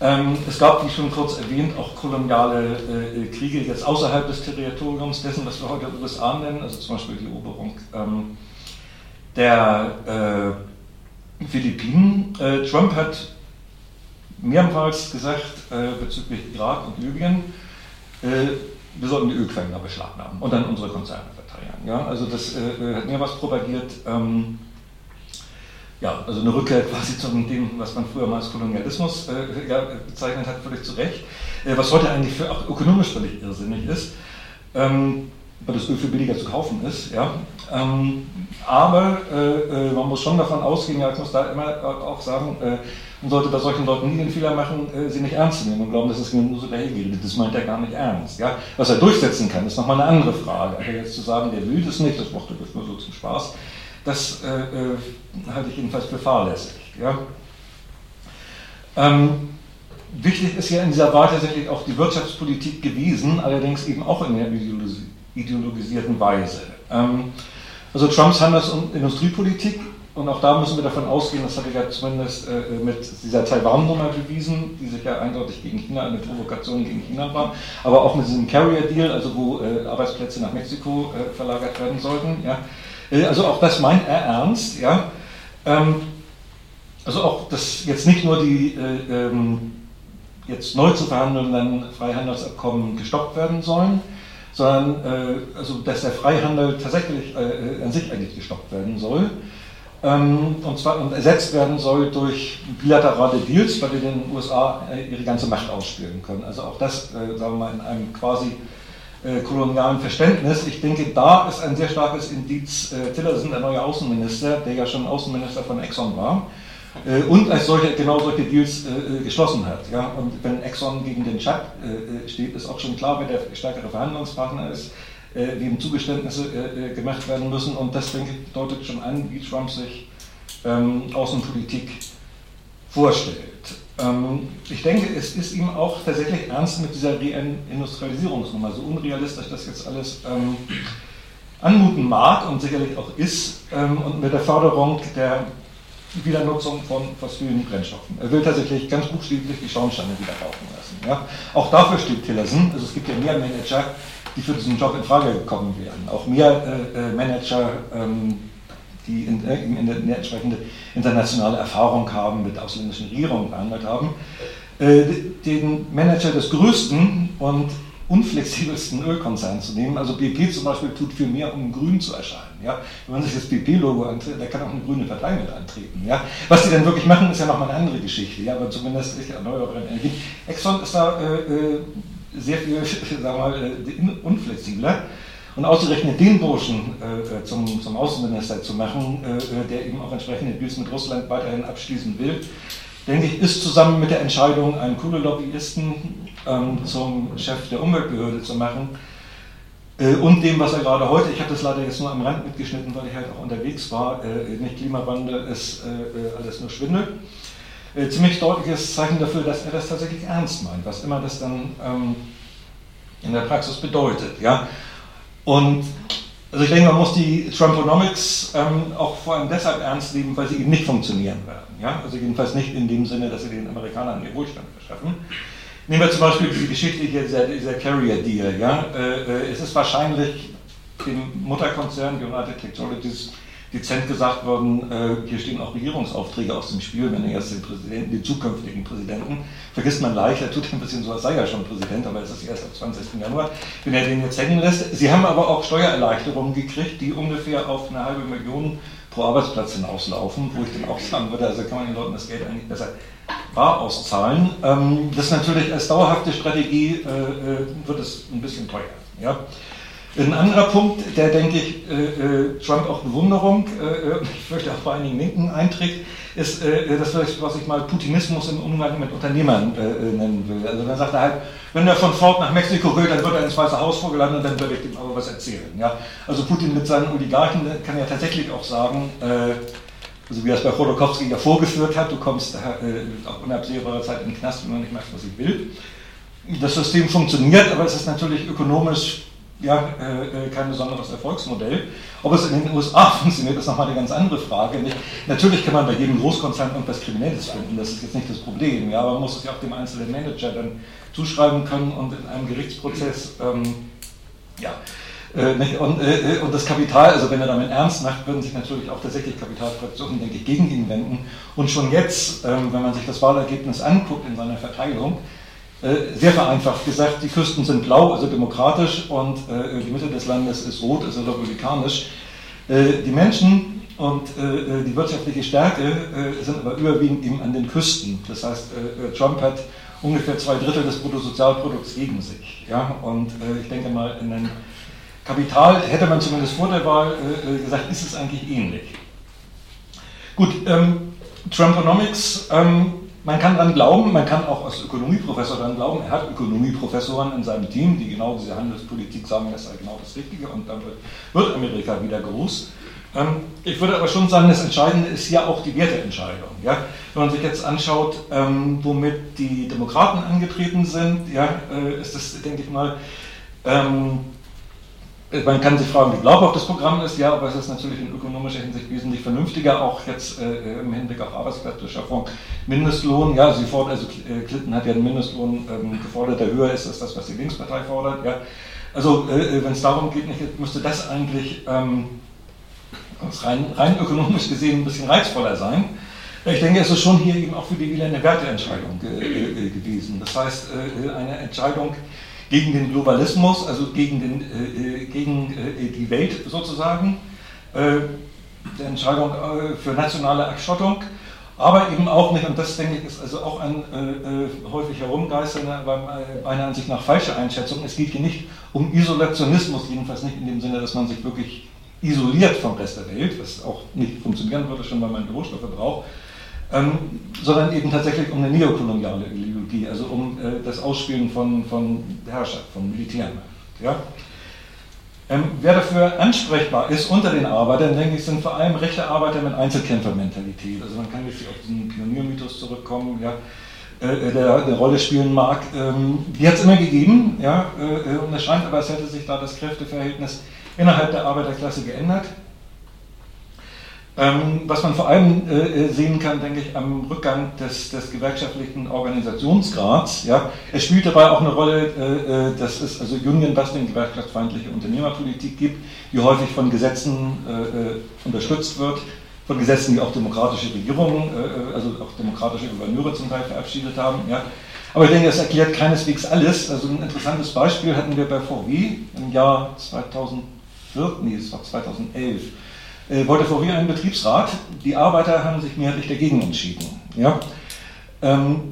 Ähm, es gab, wie schon kurz erwähnt, auch koloniale äh, Kriege jetzt außerhalb des Territoriums dessen, was wir heute USA nennen, also zum Beispiel die Eroberung ähm, der äh, Philippinen. Äh, Trump hat mehrmals gesagt äh, bezüglich Irak und Libyen, äh, wir sollten die Ölquellen da beschlagnahmen und dann unsere Konzerne verteilen. Ja? Also das äh, hat mehrmals propagiert. Ähm, ja, also eine Rückkehr quasi zu dem, was man früher mal als Kolonialismus äh, ja, bezeichnet hat, völlig zu Recht, äh, was heute eigentlich für, auch ökonomisch völlig irrsinnig ist, ähm, weil das Öl viel billiger zu kaufen ist. Ja? Ähm, aber äh, äh man muss schon davon ausgehen, ja, ich muss da immer auch sagen, äh, man sollte bei solchen Leuten nie den Fehler machen, äh, sie nicht ernst zu nehmen und glauben, dass es nur so dahergeht. Das meint er gar nicht ernst. Ja? Was er durchsetzen kann, ist nochmal eine andere Frage. Aber jetzt zu sagen, der will das nicht, das mochte das nur so zum Spaß, das äh, äh, halte ich jedenfalls für fahrlässig. Ja? Ähm, wichtig ist ja in dieser Wahl tatsächlich auch die Wirtschaftspolitik gewesen, allerdings eben auch in der ideologisierten Weise. Ähm, also Trumps Handels- und Industriepolitik und auch da müssen wir davon ausgehen, das hat er ja zumindest äh, mit dieser Taiwan-Nummer bewiesen, die sich ja eindeutig gegen China, eine Provokation gegen China war, aber auch mit diesem Carrier-Deal, also wo äh, Arbeitsplätze nach Mexiko äh, verlagert werden sollten. Ja. Also auch das meint er ernst. Ja. Ähm, also auch, dass jetzt nicht nur die äh, ähm, jetzt neu zu verhandelnden Freihandelsabkommen gestoppt werden sollen, sondern äh, also, dass der Freihandel tatsächlich an sich eigentlich gestoppt werden soll ähm, und zwar und ersetzt werden soll durch bilaterale Deals, bei denen die USA äh, ihre ganze Macht ausspielen können. Also auch das, äh, sagen wir mal, in einem quasi äh, kolonialen Verständnis. Ich denke, da ist ein sehr starkes Indiz äh, Tillerson, der neue Außenminister, der ja schon Außenminister von Exxon war. Äh, und als solche genau solche Deals äh, geschlossen hat. Ja? Und wenn Exxon gegen den Chad steht, ist auch schon klar, wer der stärkere Verhandlungspartner ist äh, dem Zugeständnisse äh, äh, gemacht werden müssen. Und das, denke ich, deutet schon an, wie Trump sich ähm, Außenpolitik vorstellt. Ähm, ich denke, es ist ihm auch tatsächlich ernst mit dieser Reindustrialisierungsnummer, so unrealistisch das jetzt alles ähm, anmuten mag und sicherlich auch ist, ähm, und mit der Förderung der Wiedernutzung von fossilen Brennstoffen. Er will tatsächlich ganz buchstäblich die Schornsteine wieder laufen lassen. Ja? Auch dafür steht Tillerson, also es gibt ja mehr Manager, die für diesen Job in Frage gekommen wären. Auch mehr äh, äh, Manager, ähm, die in, äh, in, in eine entsprechende internationale Erfahrung haben, mit ausländischen Regierungen behandelt haben. Äh, den Manager des größten und unflexibelsten Ölkonzerns zu nehmen. Also BP zum Beispiel tut viel mehr, um grün zu erscheinen. Ja? Wenn man sich das BP-Logo antritt, da kann auch eine grüne Partei mit antreten. Ja? Was die dann wirklich machen, ist ja nochmal eine andere Geschichte. Ja? Aber zumindest erneuerbare Energie. Exxon ist da äh, äh sehr viel, sagen wir mal, äh, unflexibler. Und ausgerechnet den Burschen äh, zum, zum Außenminister zu machen, äh, äh, der eben auch entsprechende Deals mit Russland weiterhin abschließen will, denke ich, ist zusammen mit der Entscheidung, einen Kohlelobbyisten ähm, zum Chef der Umweltbehörde zu machen äh, und dem, was er gerade heute, ich habe das leider jetzt nur am Rand mitgeschnitten, weil ich halt auch unterwegs war, äh, nicht Klimawandel ist alles nur Schwindel äh, ziemlich deutliches Zeichen dafür, dass er das tatsächlich ernst meint, was immer das dann ähm, in der Praxis bedeutet. Ja? Und also ich denke, man muss die Trumponomics ähm, auch vor allem deshalb ernst nehmen, weil sie eben nicht funktionieren werden. Ja? Also jedenfalls nicht in dem Sinne, dass sie den Amerikanern ihr Wohlstand verschaffen. Nehmen wir zum Beispiel die Geschichte hier, dieser, dieser Carrier-Deal. Ja? Äh, äh, es ist wahrscheinlich dem Mutterkonzern United Technologies dezent gesagt worden, äh, hier stehen auch Regierungsaufträge aus dem Spiel, wenn er jetzt den Präsidenten, den zukünftigen Präsidenten, vergisst man leicht, er tut ein bisschen so, als sei er schon Präsident, aber es ist erst am 20. Januar, wenn er den jetzt hängen lässt. Sie haben aber auch Steuererleichterungen gekriegt, die ungefähr auf eine halbe Million pro Arbeitsplatz hinauslaufen, wo ich dann auch sagen würde, also kann man den Leuten das Geld eigentlich besser bar auszahlen. Ähm, das natürlich als dauerhafte Strategie äh, äh, wird es ein bisschen teuer. Ja? Ein anderer Punkt, der, denke ich, äh, äh, Trump auch Bewunderung, äh, äh, ich fürchte auch bei einigen Linken einträgt, ist äh, das, was ich mal Putinismus im Umgang mit Unternehmern nennen will. Also dann sagt er halt, wenn er von Ford nach Mexiko will, dann wird er ins Weiße Haus vorgeladen und dann würde ich dem aber was erzählen. Ja? Also Putin mit seinen Oligarchen kann ja tatsächlich auch sagen, also wie es bei Chodorkowski ja vorgeführt hat, du kommst auf unabsehbare Zeit in den Knast, wenn man nicht macht, was ich will. Das System funktioniert, aber es ist natürlich ökonomisch ja, äh, äh, kein besonderes Erfolgsmodell. Ob es in den USA funktioniert, ist nochmal eine ganz andere Frage. Nicht? Natürlich kann man bei jedem Großkonzern irgendwas Kriminelles finden, das ist jetzt nicht das Problem. Ja, aber man muss es ja auch dem einzelnen Manager dann zuschreiben können und in einem Gerichtsprozess, ähm, ja, äh, und, äh, und, das Kapital, also wenn er damit ernst macht, würden sich natürlich auch tatsächlich Kapitalfraktionen, denke ich, gegen ihn wenden. Und schon jetzt, ähm, wenn man sich das Wahlergebnis anguckt in seiner Verteilung, äh, sehr vereinfacht gesagt, die Küsten sind blau, also demokratisch, und äh, die Mitte des Landes ist rot, also republikanisch. Äh, die Menschen und die wirtschaftliche Stärke sind aber überwiegend eben an den Küsten. Das heißt, Trump hat ungefähr zwei Drittel des Bruttosozialprodukts gegen sich. Ja? Und ich denke mal, in einem Kapital hätte man zumindest vor der Wahl gesagt, ist es eigentlich ähnlich. Gut, ähm, Trumponomics ähm, man kann daran glauben, man kann auch als Ökonomieprofessor daran glauben, er hat Ökonomieprofessoren in seinem Team, die genau diese Handelspolitik sagen, das sei genau das Richtige und dann wird, wird Amerika wieder groß. Ähm, ich würde aber schon sagen, das Entscheidende ist ja auch die Werteentscheidung. Ja? Wenn man sich jetzt anschaut, ähm, womit die Demokraten angetreten sind, ja, äh, ist das, denke ich mal, ähm, man kann sich fragen, wie glaubhaft das Programm ist, ja, aber es ist natürlich in ökonomischer Hinsicht wesentlich vernünftiger, auch jetzt äh, im Hinblick auf Arbeitsplatzbeschaffung. Mindestlohn, ja, sie fordert, also äh, Clinton hat ja einen Mindestlohn ähm, gefordert, der höher ist als das, was die Linkspartei fordert, ja. Also, äh, äh wenn es darum geht, nicht, müsste das eigentlich ähm, rein, rein ökonomisch gesehen ein bisschen reizvoller sein. Ich denke, es ist schon hier eben auch für die Wähler eine Werteentscheidung gewesen. Das heißt, äh, eine Entscheidung, gegen den Globalismus, also gegen, den, äh, äh gegen äh, die Welt sozusagen, äh, der Entscheidung äh, für nationale Abschottung, aber eben auch nicht, und das denke ich ist also auch ein häufig herumgeisternde, aber meiner Ansicht nach falsche Einschätzung, es geht hier nicht um Isolationismus, jedenfalls nicht in dem Sinne, dass man sich wirklich isoliert vom Rest der Welt, was auch nicht funktionieren würde, schon weil man Rohstoffe braucht, ähm, sondern eben tatsächlich um eine neokoloniale Ideologie, also um äh, das Ausspielen von, von Herrschaft, von Militärmacht. Ja? Ähm, wer dafür ansprechbar ist unter den Arbeitern, denke ich, sind vor allem rechte Arbeiter mit Einzelkämpfermentalität. Also man kann jetzt auf diesen Pioniermythos zurückkommen, ja, äh, der eine Rolle spielen mag. Ähm, die hat es immer gegeben, ja, äh, und es scheint aber, als hätte sich da das Kräfteverhältnis innerhalb der Arbeiterklasse geändert. Ähm, was man vor allem äh, sehen kann, denke ich, am Rückgang des, des gewerkschaftlichen Organisationsgrads. Ja. Es spielt dabei auch eine Rolle, äh, äh dass es also Union-Busting, gewerkschaftsfeindliche Unternehmerpolitik gibt, die häufig von Gesetzen äh, äh unterstützt wird, von Gesetzen, die auch demokratische Regierungen, äh, also auch demokratische Gouverneure zum Teil verabschiedet haben. Ja. Aber ich denke, das erklärt keineswegs alles. Also ein interessantes Beispiel hatten wir bei VW im Jahr 2004, nee, es war 2011 äh, wollte VW einen Betriebsrat. Die Arbeiter haben sich mehrheitlich dagegen entschieden. Ja? Ähm,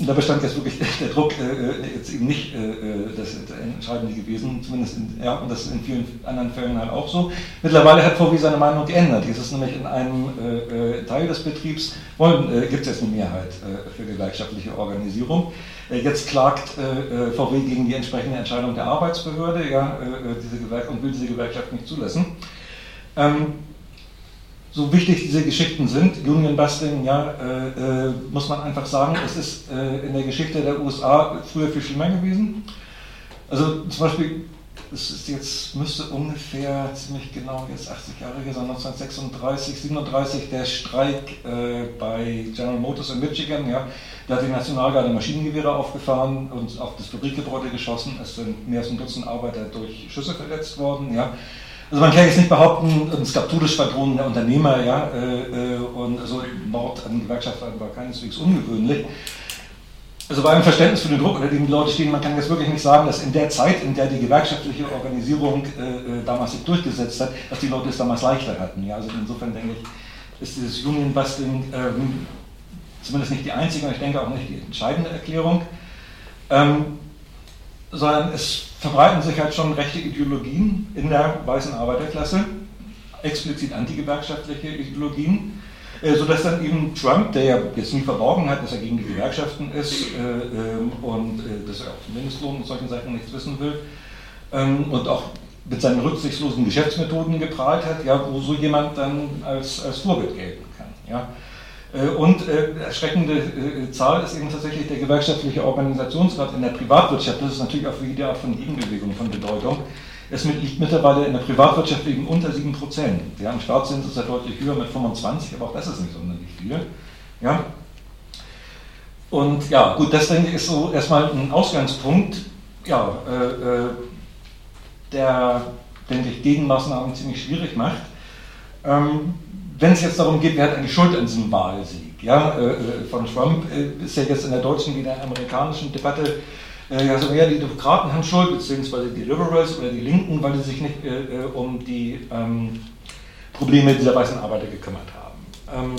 da bestand jetzt wirklich der Druck äh, äh, jetzt eben nicht äh, äh das Entscheidende gewesen, zumindest in, ja, und das ist in vielen anderen Fällen halt auch so. Mittlerweile hat VW seine Meinung geändert. Jetzt ist nämlich in einem äh, Teil des Betriebs, gibt es jetzt eine Mehrheit für gewerkschaftliche Organisierung. Jetzt klagt VW gegen die entsprechende Entscheidung der Arbeitsbehörde ja, diese Gewerk und will diese Gewerkschaft nicht zulassen. Ähm, so wichtig diese Geschichten sind, Union Busting, ja, äh, äh, muss man einfach sagen, es ist äh, in der Geschichte der USA früher viel schlimmer gewesen. Also zum Beispiel, es ist jetzt, müsste ungefähr ziemlich genau jetzt 80 Jahre her sein, 1936, 37 der Streik äh, bei General Motors in Michigan, ja, da hat die Nationalgarde Maschinengewehre aufgefahren und auf das Fabrikgebäude geschossen, es sind mehr als ein Dutzend Arbeiter durch Schüsse verletzt worden, ja. Also man kann jetzt nicht behaupten, es gab Todesschwadronen der Unternehmer, ja, äh, äh, und also Mord an Gewerkschaftern war keineswegs ungewöhnlich. Also bei einem Verständnis für den Druck, unter dem die Leute stehen, man kann jetzt wirklich nicht sagen, dass in der Zeit, in der die gewerkschaftliche Organisierung äh, äh damals sich durchgesetzt hat, dass die Leute es damals leichter hatten. Ja, also insofern denke ich, ist dieses Union-Busting ähm, zumindest nicht die einzige und ich denke auch nicht die entscheidende Erklärung. Ähm, sondern es verbreiten sich halt schon rechte Ideologien in der weißen Arbeiterklasse, explizit antigewerkschaftliche Ideologien, äh, sodass dann eben Trump, der ja jetzt nie verborgen hat, dass er gegen die Gewerkschaften ist äh, ähm, und äh, dass er auch Mindestlohn und solchen Sachen nichts wissen will ähm, und auch mit seinen rücksichtslosen Geschäftsmethoden geprahlt hat, ja, wo so jemand dann als, als Vorbild gelten kann. Ja. Äh, und äh, erschreckende äh, Zahl ist eben tatsächlich der gewerkschaftliche Organisationsrat in der Privatwirtschaft. Das ist natürlich auch für jede Art von Gegenbewegung von Bedeutung. Es liegt mittlerweile in der Privatwirtschaft eben unter 7 Prozent. Ja, Im Staatszins ist er deutlich höher mit 25, aber auch das ist nicht sonderlich viel. Ja. Und ja, gut, das denke ich ist so erstmal ein Ausgangspunkt, ja, äh, der, denke ich, Gegenmaßnahmen ziemlich schwierig macht. Ähm, wenn es jetzt darum geht, wer hat eigentlich Schuld an diesem Wahlsieg ja, äh, äh, von Trump, äh, ist ja jetzt in der deutschen wie in der amerikanischen Debatte äh, also ja, die Demokraten haben Schuld, beziehungsweise die Liberals oder die Linken, weil sie sich nicht äh, um die ähm, Probleme dieser weißen Arbeiter gekümmert haben. Ähm,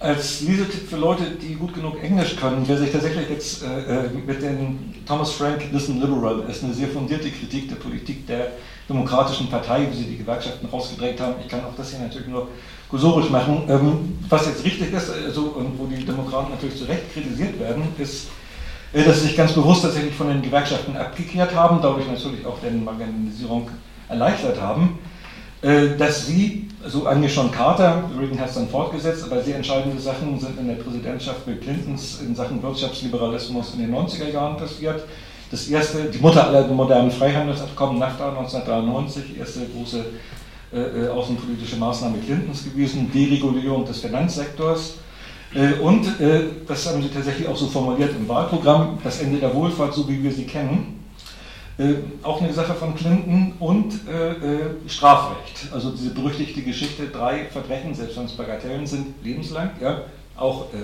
als Lesetipp für Leute, die gut genug Englisch können, wer sich tatsächlich jetzt äh, mit den Thomas Frank Listen Liberal ist eine sehr fundierte Kritik der Politik der Demokratischen Partei, wie sie die Gewerkschaften rausgedrängt haben. Ich kann auch das hier natürlich nur kursorisch machen. Ähm, was jetzt richtig ist, also, und wo die Demokraten natürlich zu Recht kritisiert werden, ist, äh, dass sie sich ganz bewusst tatsächlich von den Gewerkschaften abgekehrt haben, dadurch natürlich auch deren Marginalisierung erleichtert haben. Äh, dass sie, so eigentlich schon Carter, Reagan hat es dann fortgesetzt, aber sehr entscheidende Sachen sind in der Präsidentschaft Bill Clintons in Sachen Wirtschaftsliberalismus in den 90er Jahren passiert. Das erste, die Mutter aller modernen Freihandelsabkommen, NAFTA 1993, erste große äh, äh, außenpolitische Maßnahme Clintons gewesen, Deregulierung des Finanzsektors. Äh, und, äh, das haben sie tatsächlich auch so formuliert im Wahlprogramm, das Ende der Wohlfahrt, so wie wir sie kennen. Äh, auch eine Sache von Clinton und äh, äh, Strafrecht. Also diese berüchtigte Geschichte, drei Verbrechen, selbst wenn es Bagatellen sind, lebenslang, ja, auch äh, äh,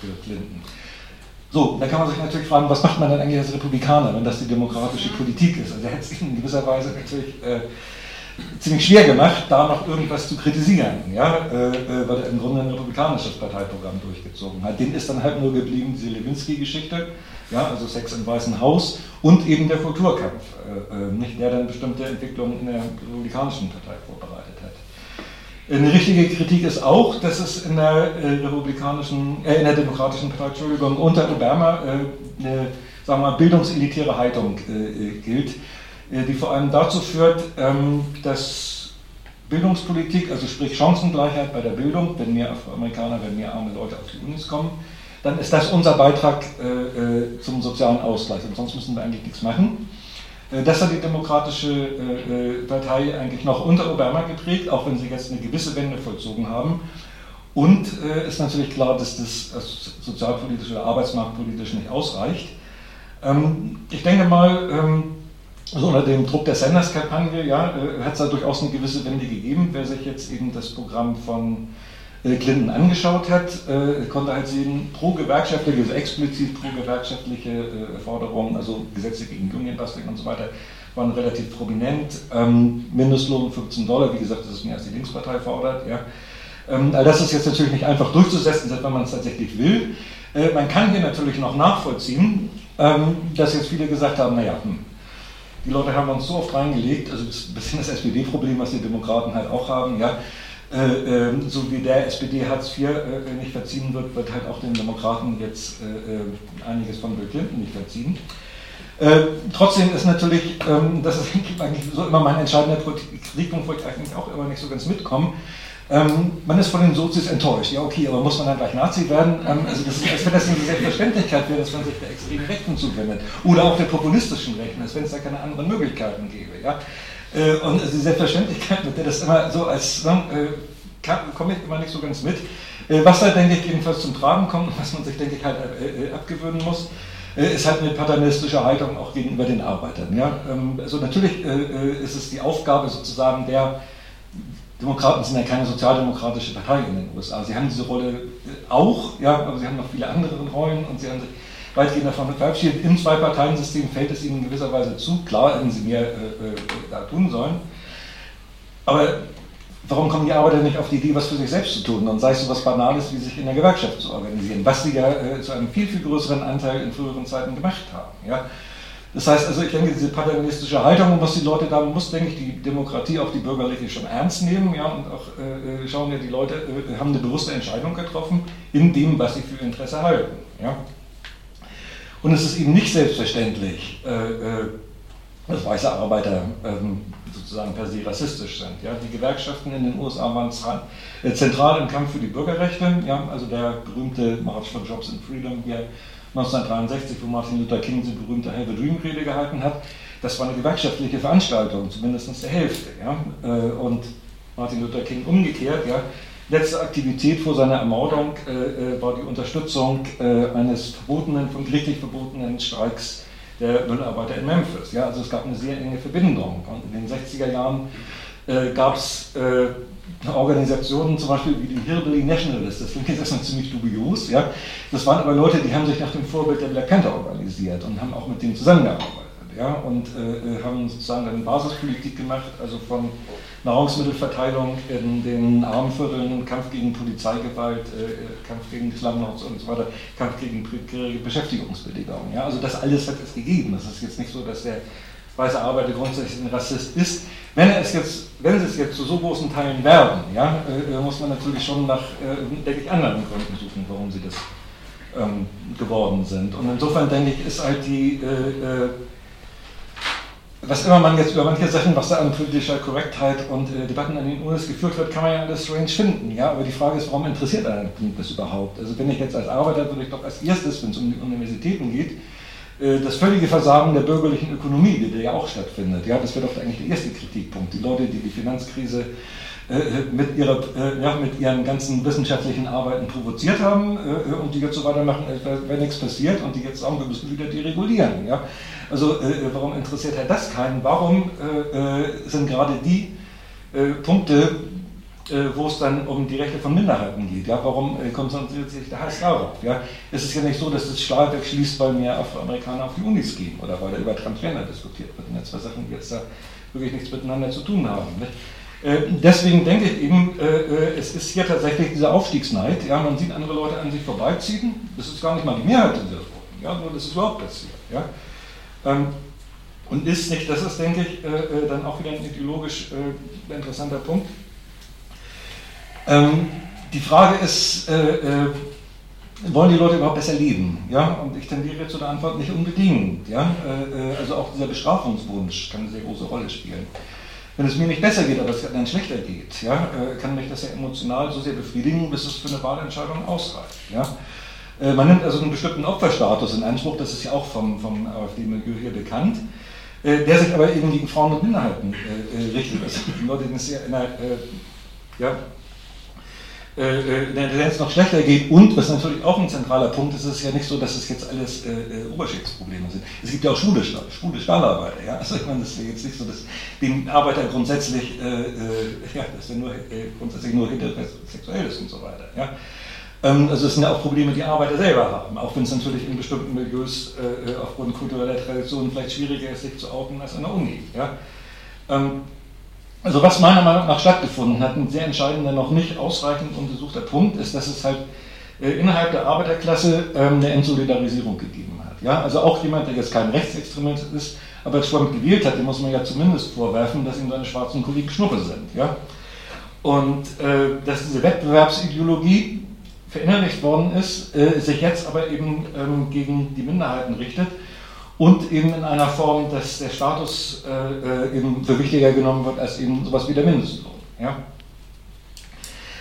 für Clinton. So, da kann man sich natürlich fragen, was macht man dann eigentlich als Republikaner, wenn das die demokratische Politik ist? Also er hat es in gewisser Weise natürlich ziemlich schwer gemacht, da noch irgendwas zu kritisieren, ja, weil er im Grunde ein republikanisches Parteiprogramm durchgezogen hat. Dem ist dann halt nur geblieben diese Lewinsky-Geschichte ja, also Sex im Weißen Haus und eben der Kulturkampf, äh, äh, nicht der dann bestimmte Entwicklungen in der republikanischen Partei vorbereitet hat. Eine richtige Kritik ist auch, dass es in der äh, republikanischen, äh, in der demokratischen Partei, Entschuldigung, unter Obama äh, eine, sagen wir mal, bildungselitäre Haltung äh, gilt, die vor allem dazu führt, ähm, dass Bildungspolitik, also sprich Chancengleichheit bei der Bildung, wenn mehr Afroamerikaner, wenn mehr arme Leute auf die Unis kommen, dann ist das unser Beitrag äh, äh, zum sozialen Ausgleich. Und sonst müssen wir eigentlich nichts machen. Äh, das hat die Demokratische äh, Partei eigentlich noch unter Obama geprägt, auch wenn sie jetzt eine gewisse Wende vollzogen haben. Und äh, ist natürlich klar, dass das sozialpolitisch oder arbeitsmarktpolitisch nicht ausreicht. Ähm, ich denke mal, ähm, also unter dem Druck der Sanders-Kampagne ja, äh, hat es da durchaus eine gewisse Wende gegeben. Wer sich jetzt eben das Programm von Clinton angeschaut hat, äh, konnte halt sehen, pro-gewerkschaftliche, also explizit pro-gewerkschaftliche äh, Forderungen, also Gesetze gegen Unionbusting und so weiter, waren relativ prominent. Ähm, Mindestlohn 15 Dollar, wie gesagt, das ist mehr als die Linkspartei fordert. Ja. Ähm, all das ist jetzt natürlich nicht einfach durchzusetzen, wenn man es tatsächlich will. Äh, man kann hier natürlich noch nachvollziehen, ähm, dass jetzt viele gesagt haben, naja, hm, die Leute haben uns so oft reingelegt, also ein bisschen das SPD-Problem, was die Demokraten halt auch haben, ja, äh, ähm, so wie der SPD Hartz IV äh, nicht verziehen wird, wird halt auch den Demokraten jetzt äh, einiges von Bill Clinton nicht verziehen. trotzdem ist natürlich, ähm, das ist eigentlich so immer mein entscheidender Kritikpunkt, wo ich eigentlich auch immer nicht so ganz mitkomme, ähm, man ist von den Sozis enttäuscht. Ja, okay, aber muss man dann gleich Nazi werden? Ähm, also das ist, als wenn das eine Selbstverständlichkeit wäre, dass man sich der extremen Rechten zuwendet. Oder auch der populistischen Rechten, als wenn es da keine anderen Möglichkeiten gäbe. Ja? Äh, und die Selbstverständlichkeit, mit der das immer so als, ne, äh, komme ich immer nicht so ganz mit. Äh, was da, denke ich, jedenfalls zum Tragen kommt und was man sich, denke ich, halt abgewöhnen muss, ist halt eine paternalistische Haltung auch gegenüber den Arbeitern. Ja? Ähm, also natürlich ist es die Aufgabe sozusagen der Demokraten sind ja keine sozialdemokratische Partei in den USA. Sie haben diese Rolle auch, ja, aber sie haben noch viele andere Rollen und sie haben sich weitgehend davon verabschiedet. Im Zwei-Parteien-System fällt es ihnen in gewisser Weise zu. Klar, hätten sie mehr äh, äh, da tun sollen. Aber warum kommen die Arbeiter nicht auf die Idee, was für sich selbst zu tun? Und sei es so was Banales, wie sich in der Gewerkschaft zu organisieren, was sie ja äh, zu einem viel, viel größeren Anteil in früheren Zeiten gemacht haben. Ja? Das heißt also, ich denke, diese paternalistische Haltung, was die Leute da, muss, denke ich, die Demokratie, auch die bürgerliche, schon ernst nehmen ja, und auch äh, äh schauen ja, die Leute äh, haben eine bewusste Entscheidung getroffen in dem, was sie für Interesse halten. Ja. Und es ist eben nicht selbstverständlich, äh, äh, dass weiße Arbeiter ähm, sozusagen per se rassistisch sind. Die Gewerkschaften in den USA waren äh, zentral im Kampf für die Bürgerrechte. Also der berühmte March for Jobs and Freedom hier 1963, wo Martin Luther King die berühmte Have a Dream Rede gehalten hat, das war eine gewerkschaftliche Veranstaltung, zumindest der Hälfte. Und Martin Luther King umgekehrt, ja, Letzte Aktivität vor seiner Ermordung äh, äh, war die Unterstützung äh, eines verbotenen, von gerichtlich verbotenen Streiks der Müllarbeiter in Memphis. Ja, also es gab eine sehr enge Verbindung. Und in den 60er Jahren äh, gab es äh, Organisationen, zum Beispiel wie die Hillbilly Nationalists, das klingt jetzt erstmal ziemlich dubios. Ja? Das waren aber Leute, die haben sich nach dem Vorbild der Black Panther organisiert und haben auch mit denen zusammengearbeitet. Ja? Und äh, haben sozusagen eine Basispolitik gemacht, also von Nahrungsmittelverteilung in den Armenvierteln, Kampf gegen Polizeigewalt, äh, Kampf gegen Slumlords und so weiter, Kampf gegen prekäre Beschäftigungsbedingungen. Ja? Also das alles hat es gegeben. Das ist jetzt nicht so, dass der weiße Arbeiter grundsätzlich ein Rassist ist. Wenn, es jetzt, wenn sie es jetzt zu so großen Teilen werden, ja, äh, muss man natürlich schon nach, äh, denke ich, anderen Gründen suchen, warum sie das ähm, geworden sind. Und insofern denke ich, ist halt die äh, äh was immer man jetzt über manche Sachen, was da an politischer Korrektheit und äh, Debatten an den UNES geführt wird, kann man ja alles strange finden. Ja? Aber die Frage ist, warum interessiert einen das überhaupt? Also wenn ich jetzt als Arbeiter, würde ich doch als erstes, wenn es um die Universitäten geht, äh, das völlige Versagen der bürgerlichen Ökonomie, die ja auch stattfindet. Ja, das wäre doch eigentlich der erste Kritikpunkt. Die Leute, die die Finanzkrise mit, ihrer, äh, ja, mit ihren ganzen wissenschaftlichen Arbeiten provoziert haben äh, und die jetzt so weitermachen, als wäre nichts passiert und die jetzt sagen, wir müssen wieder deregulieren. Ja? Also warum interessiert Herr das keinen? Warum sind gerade die Punkte, wo es dann um die Rechte von Minderheiten geht. Ja, warum konzentriert sich der Heiß darauf? Ja, es ist ja nicht so, dass das Stahlwerk schließt, weil mehr Afroamerikaner auf die Unis gehen oder weil da über Transgender diskutiert wird. Und jetzt zwei Sachen, die jetzt da wirklich nichts miteinander zu tun haben. Nicht? Äh, deswegen denke ich eben, äh, äh, es ist hier tatsächlich dieser Aufstiegsneid. Ja, man sieht andere Leute an sich vorbeiziehen. Das ist gar nicht mal die Mehrheit dieser Gruppen, ja, nur das ist überhaupt passiert. Ja. Ähm, und ist nicht, das ist, denke ich, dann auch wieder ein ideologisch interessanter Punkt. Ähm, die Frage ist, wollen die Leute überhaupt besser leben? Ja? Und ich tendiere zu der Antwort nicht unbedingt. Ja? also auch dieser Bestrafungswunsch kann eine sehr große Rolle spielen. Wenn es mir nicht besser geht, aber es dann schlechter geht, ja, äh, kann mich das ja emotional so sehr befriedigen, bis es für eine Wahlentscheidung ausreicht. Ja. Äh, man nimmt also einen bestimmten Opferstatus in Anspruch, das ist ja auch vom, vom AfD-Milieu hier bekannt, äh, der sich aber eben gegen Frauen und Minderheiten richtet. Also Leute, die es ja ja, äh, äh, der Tendenz noch schlechter geht. Und, was natürlich auch ein zentraler Punkt ist, ist es ja nicht so, dass es jetzt alles äh, äh Oberschichtsprobleme sind. Es gibt ja auch schwule, schwule Stahlarbeiter. Ja? Also ich meine, das ist jetzt nicht so, dass den Arbeiter grundsätzlich, äh, äh ja, dass er nur, grundsätzlich nur heterosexuell ist und so weiter. Ja? Ähm, also es sind ja auch Probleme, die Arbeiter selber haben, auch wenn es natürlich in bestimmten Milieus aufgrund kultureller Traditionen vielleicht schwieriger ist, sich zu outen als an der Uni. Ja? Ähm, also was meiner Meinung nach stattgefunden hat, ein sehr entscheidender, noch nicht ausreichend untersuchter Punkt, ist, dass es halt äh, innerhalb der Arbeiterklasse ähm, eine Entsolidarisierung gegeben hat. Ja? Also auch jemand, der jetzt kein Rechtsextremist ist, aber Trump gewählt hat, dem muss man ja zumindest vorwerfen, dass ihm seine schwarzen Kollegen Schnuppe sind. Ja? Und äh, dass diese Wettbewerbsideologie verinnerlicht worden ist, äh, sich jetzt aber eben ähm, gegen die Minderheiten richtet und eben in einer Form, dass der Status äh, äh, eben für wichtiger genommen wird als eben sowas wie der Mindestlohn. Ja?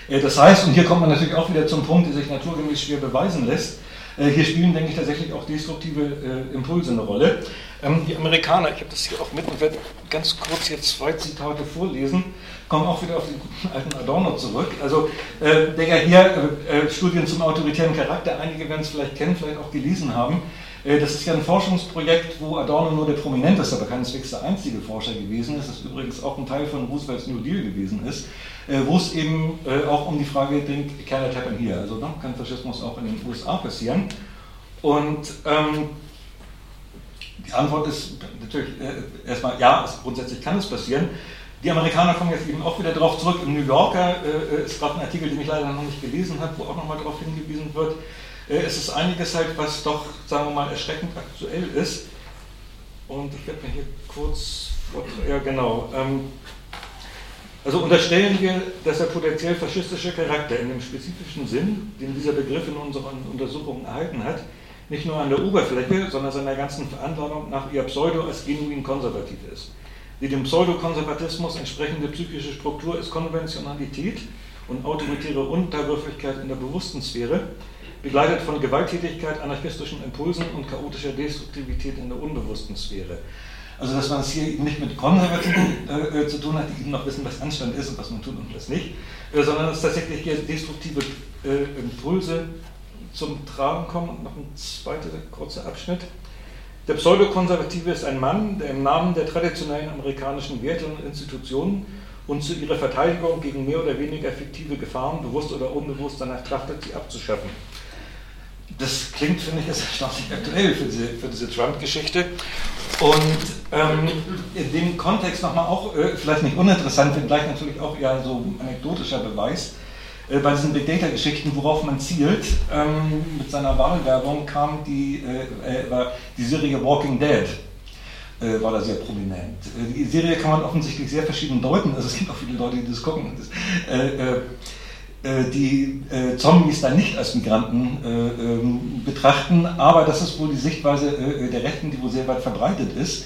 Äh, das heißt, und hier kommt man natürlich auch wieder zum Punkt, der sich naturgemäß schwer beweisen lässt, äh, hier spielen, denke ich, tatsächlich auch destruktive äh, Impulse eine Rolle. Ähm, die Amerikaner, ich habe das hier auch mit und werde ganz kurz hier zwei Zitate vorlesen, kommen auch wieder auf den alten Adorno zurück. Also, äh, der ja hier äh, Studien zum autoritären Charakter, einige werden es vielleicht kennen, vielleicht auch gelesen haben, das ist ja ein Forschungsprojekt, wo Adorno nur der prominenteste, aber keineswegs der einzige Forscher gewesen ist. Das übrigens auch ein Teil von Roosevelts New Deal gewesen ist, äh, wo es eben äh, auch um die Frage ging, can it happen here? Also ne, kann Faschismus auch in den USA passieren? Und ähm, die Antwort ist natürlich äh, erstmal, ja, grundsätzlich kann es passieren. Die Amerikaner kommen jetzt eben auch wieder darauf zurück. Im New Yorker äh, ist gerade ein Artikel, den ich leider noch nicht gelesen habe, wo auch nochmal darauf hingewiesen wird, äh, es ist einiges halt, was doch, sagen wir mal, erschreckend aktuell ist. Und ich werde mir hier kurz, ja genau, ähm, also unterstellen wir, dass der potenziell faschistische Charakter in dem spezifischen Sinn, den dieser Begriff in unseren Untersuchungen erhalten hat, nicht nur an der Oberfläche, sondern seiner ganzen Veranlagung nach eher pseudo als genuin konservativ ist. Die dem Pseudokonservatismus entsprechende psychische Struktur ist Konventionalität und autoritäre Unterwürfigkeit in der bewussten Sphäre, begleitet von Gewalttätigkeit, anarchistischen Impulsen und chaotischer Destruktivität in der unbewussten Sphäre. Also dass man es hier eben nicht mit Konservativen äh, äh, zu tun hat, die eben noch wissen, was Anstand ist und was man tut und was nicht, äh, sondern dass tatsächlich hier destruktive äh, Impulse zum Tragen kommen. Und noch ein zweiter kurzer Abschnitt. Der Pseudokonservative ist ein Mann, der im Namen der traditionellen amerikanischen Werte und Institutionen und zu ihrer Verteidigung gegen mehr oder weniger fiktive Gefahren, bewusst oder unbewusst, danach trachtet, sie abzuschaffen das klingt, finde ich, erstaunlich aktuell für diese, für diese Trump-Geschichte. Und ähm, in dem Kontext nochmal auch, äh, vielleicht nicht uninteressant, wenngleich natürlich auch eher so anekdotischer Beweis, äh, bei diesen Big Data-Geschichten, worauf man zielt, ähm, mit seiner Wahlwerbung kam die, äh, äh war die Serie Walking Dead. Äh, war da sehr prominent. Äh, die Serie kann man offensichtlich sehr verschieden deuten, also es gibt auch viele Leute, die das gucken. Das, äh, die äh, Zombies dann nicht als Migranten äh, ähm, betrachten, aber das ist wohl die Sichtweise äh, der Rechten, die wohl sehr weit verbreitet ist.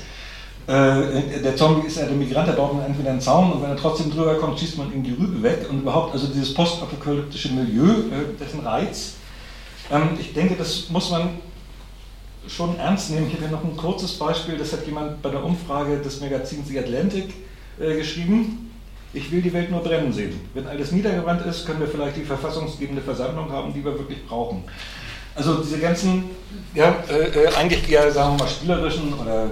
äh, der Zombie ist ja der Migrant, der baut man entweder einen Zaun und wenn er trotzdem drüber kommt, schießt man ihm die Rübe weg und überhaupt, also dieses postapokalyptische Milieu, äh, dessen Reiz. Ähm, ich denke, das muss man schon ernst nehmen. Ich habe hier noch ein kurzes Beispiel, das hat jemand bei der Umfrage des Magazins The Atlantic äh, geschrieben. Ich will die Welt nur brennen sehen. Wenn alles niedergebrannt ist, können wir vielleicht die verfassungsgebende Versammlung haben, die wir wirklich brauchen. Also diese ganzen, ja, äh, äh, eigentlich eher, sagen wir mal, spielerischen oder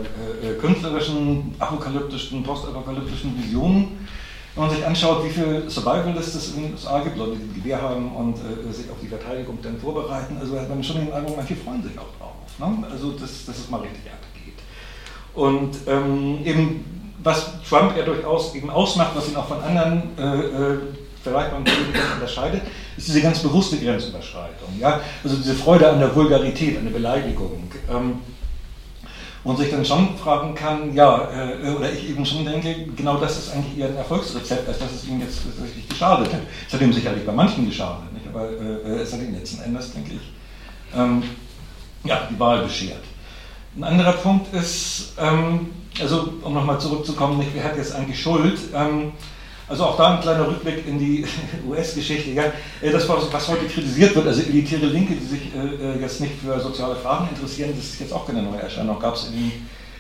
äh, äh, künstlerischen, apokalyptischen, postapokalyptischen Visionen, wenn man sich anschaut, wie viele Survivalists es in den USA gibt, Leute, die ein Gewehr haben und äh, sich auf die Verteidigung dann vorbereiten, also hat man schon den Eindruck, manche freuen sich auch drauf. Ne? Also, dass, dass es mal richtig abgeht. Und ähm, eben, was Trump ja durchaus eben ausmacht, was ihn auch von anderen äh, vergleichbaren Politikern unterscheidet, ist diese ganz bewusste Grenzüberschreitung. Ja? Also diese Freude an der Vulgarität, an der Beleidigung. Ähm, und sich dann schon fragen kann, ja, äh, oder ich eben schon denke, genau das ist eigentlich eher ein Erfolgsrezept, als dass es ihm jetzt richtig geschadet hat. Es hat ihm sicherlich bei manchen geschadet, nicht? aber äh, es hat ihm letzten Endes, denke ich, ähm, ja, die Wahl beschert. Ein anderer Punkt ist, ähm, also um nochmal zurückzukommen, wer hat jetzt eigentlich Schuld? Ähm, also auch da ein kleiner Rückblick in die US-Geschichte. Ja. Äh, das, was heute kritisiert wird, also elitäre Linke, die sich äh, äh, jetzt nicht für soziale Fragen interessieren, das ist jetzt auch keine neue Erscheinung. Gab es in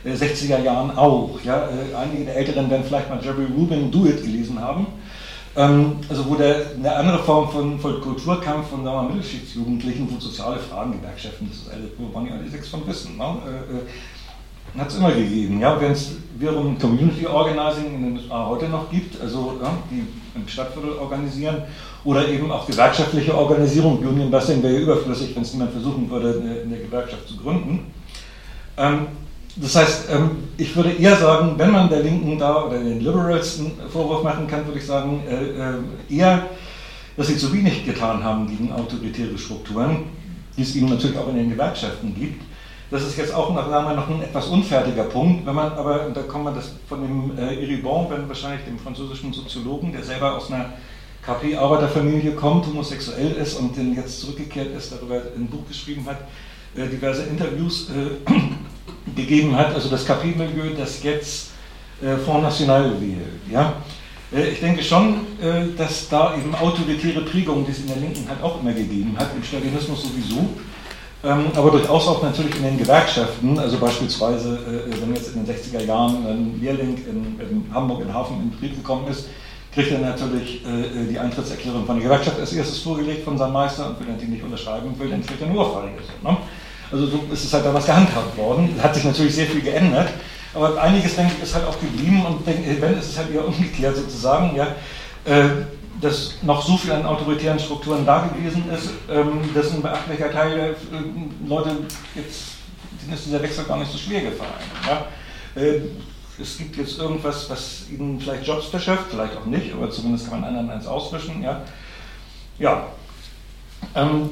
den 60er Jahren auch. Ja. Einige der Älteren werden vielleicht mal Jerry Rubin Do It gelesen haben. Ähm, also wo der, eine andere Form von, von Kulturkampf von sagen Mittelschichtsjugendlichen, wo soziale Fragen, Gewerkschaften, das ist wo man ja alle sechs von wissen. Ne? Hat es immer gegeben. Ja, Wenn es wiederum Community Organizing in den USA heute noch gibt, also ja, die im Stadtviertel organisieren, oder eben auch gewerkschaftliche Organisierung, Union Busting wäre ja überflüssig, wenn es niemand versuchen würde, eine, eine Gewerkschaft zu gründen. Ähm, das heißt, ähm, ich würde eher sagen, wenn man der Linken da oder den Liberals einen Vorwurf machen kann, würde ich sagen, äh, äh, eher, dass sie zu wenig getan haben gegen autoritäre Strukturen, die es eben natürlich auch in den Gewerkschaften gibt das ist jetzt auch noch, noch ein etwas unfertiger Punkt. Wenn man aber, und da kommt man das von dem äh, Eribon, wahrscheinlich dem französischen Soziologen, der selber aus einer KP-Arbeiterfamilie kommt, homosexuell ist und dann jetzt zurückgekehrt ist, darüber ein Buch geschrieben hat, äh, diverse Interviews äh, gegeben hat, also das KP-Milieu, das jetzt äh, Front National wählt. Ja? Äh, ich denke schon, äh, dass da eben autoritäre Prägungen, die es in der Linken halt auch immer gegeben hat, im Stalinismus sowieso, aber durchaus auch natürlich in den Gewerkschaften, also beispielsweise, äh, wenn jetzt in den 60er Jahren ein Lehrling in, in Hamburg in Hafen in Betrieb gekommen ist, kriegt er natürlich äh, die Eintrittserklärung von der Gewerkschaft als erstes vorgelegt von seinem Meister und er die nicht unterschreiben will, dann kriegt er nur Ohrfeige. Ne? Also so ist es halt damals gehandhabt worden. Hat sich natürlich sehr viel geändert, aber einiges, denke ich, ist halt auch geblieben und denke, wenn, ist es halt eher umgekehrt sozusagen. Ja, äh, dass noch so viel an autoritären Strukturen da gewesen ist, ähm, dass ein beachtlicher Teil der äh, Leute jetzt denen ist dieser Wechsel gar nicht so schwer gefallen. Ja? Äh, es gibt jetzt irgendwas, was ihnen vielleicht Jobs verschafft, vielleicht auch nicht, aber zumindest kann man anderen eins auswischen. Ja, ja. Ähm,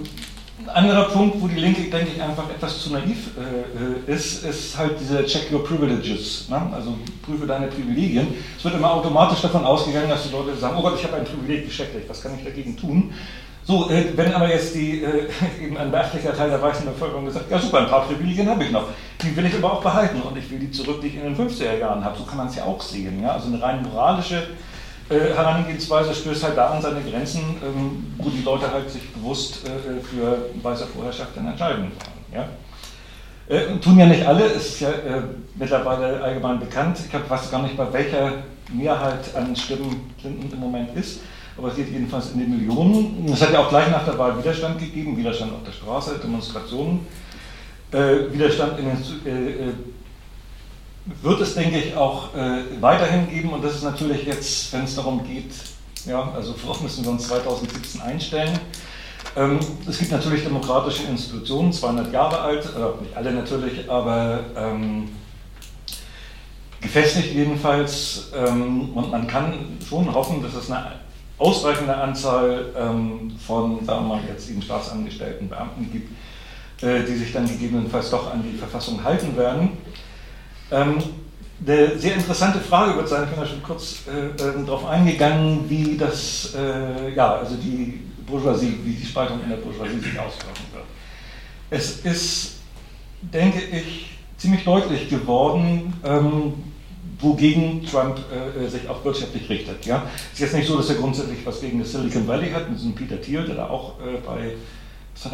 ein anderer Punkt, wo die Linke, denke ich, einfach etwas zu naiv äh, ist, ist halt dieser Check Your Privileges. Ne? Also prüfe deine Privilegien. Es wird immer automatisch davon ausgegangen, dass die Leute sagen, oh Gott, ich habe ein Privileg, wie schrecklich, was kann ich dagegen tun? So, äh, wenn aber jetzt die, äh, eben ein beachtlicher Teil der weißen Bevölkerung gesagt, ja super, ein paar Privilegien habe ich noch, die will ich aber auch behalten und ich will die zurück, die ich in den 50er Jahren habe. So kann man es ja auch sehen. Ja? Also eine rein moralische äh, Herangehensweise stößt halt da an seine Grenzen, ähm, wo die Leute halt sich bewusst äh, für weiße Vorherrschaft dann entscheiden wollen. Ja? Äh, tun ja nicht alle, ist ja äh, mittlerweile allgemein bekannt. Ich weiß gar nicht, bei welcher Mehrheit an Stimmen Clinton im Moment ist, aber es geht jedenfalls in den Millionen. Es hat ja auch gleich nach der Wahl Widerstand gegeben, Widerstand auf der Straße, Demonstrationen, äh, Widerstand in den äh, wird es, denke ich, auch äh, weiterhin geben und das ist natürlich jetzt, wenn es darum geht, ja, also worauf müssen wir uns 2017 einstellen. Ähm, es gibt natürlich demokratische Institutionen, 200 Jahre alt, äh, nicht alle natürlich, aber ähm, gefestigt jedenfalls ähm, und man kann schon hoffen, dass es eine ausreichende Anzahl ähm, von, sagen wir mal jetzt eben Staatsangestellten, Beamten gibt, äh, die sich dann gegebenenfalls doch an die Verfassung halten werden. Ähm, eine sehr interessante Frage wird sein, ich bin da schon kurz äh, äh, darauf eingegangen, wie das, äh, ja, also die Bourgeoisie, wie die Spaltung in der Bourgeoisie sich auswirken wird. Es ist, denke ich, ziemlich deutlich geworden, ähm, wogegen Trump äh, sich auch wirtschaftlich richtet. Ja? Es ist jetzt nicht so, dass er grundsätzlich was gegen das Silicon Valley hat, mit diesem Peter Thiel, der da auch äh, bei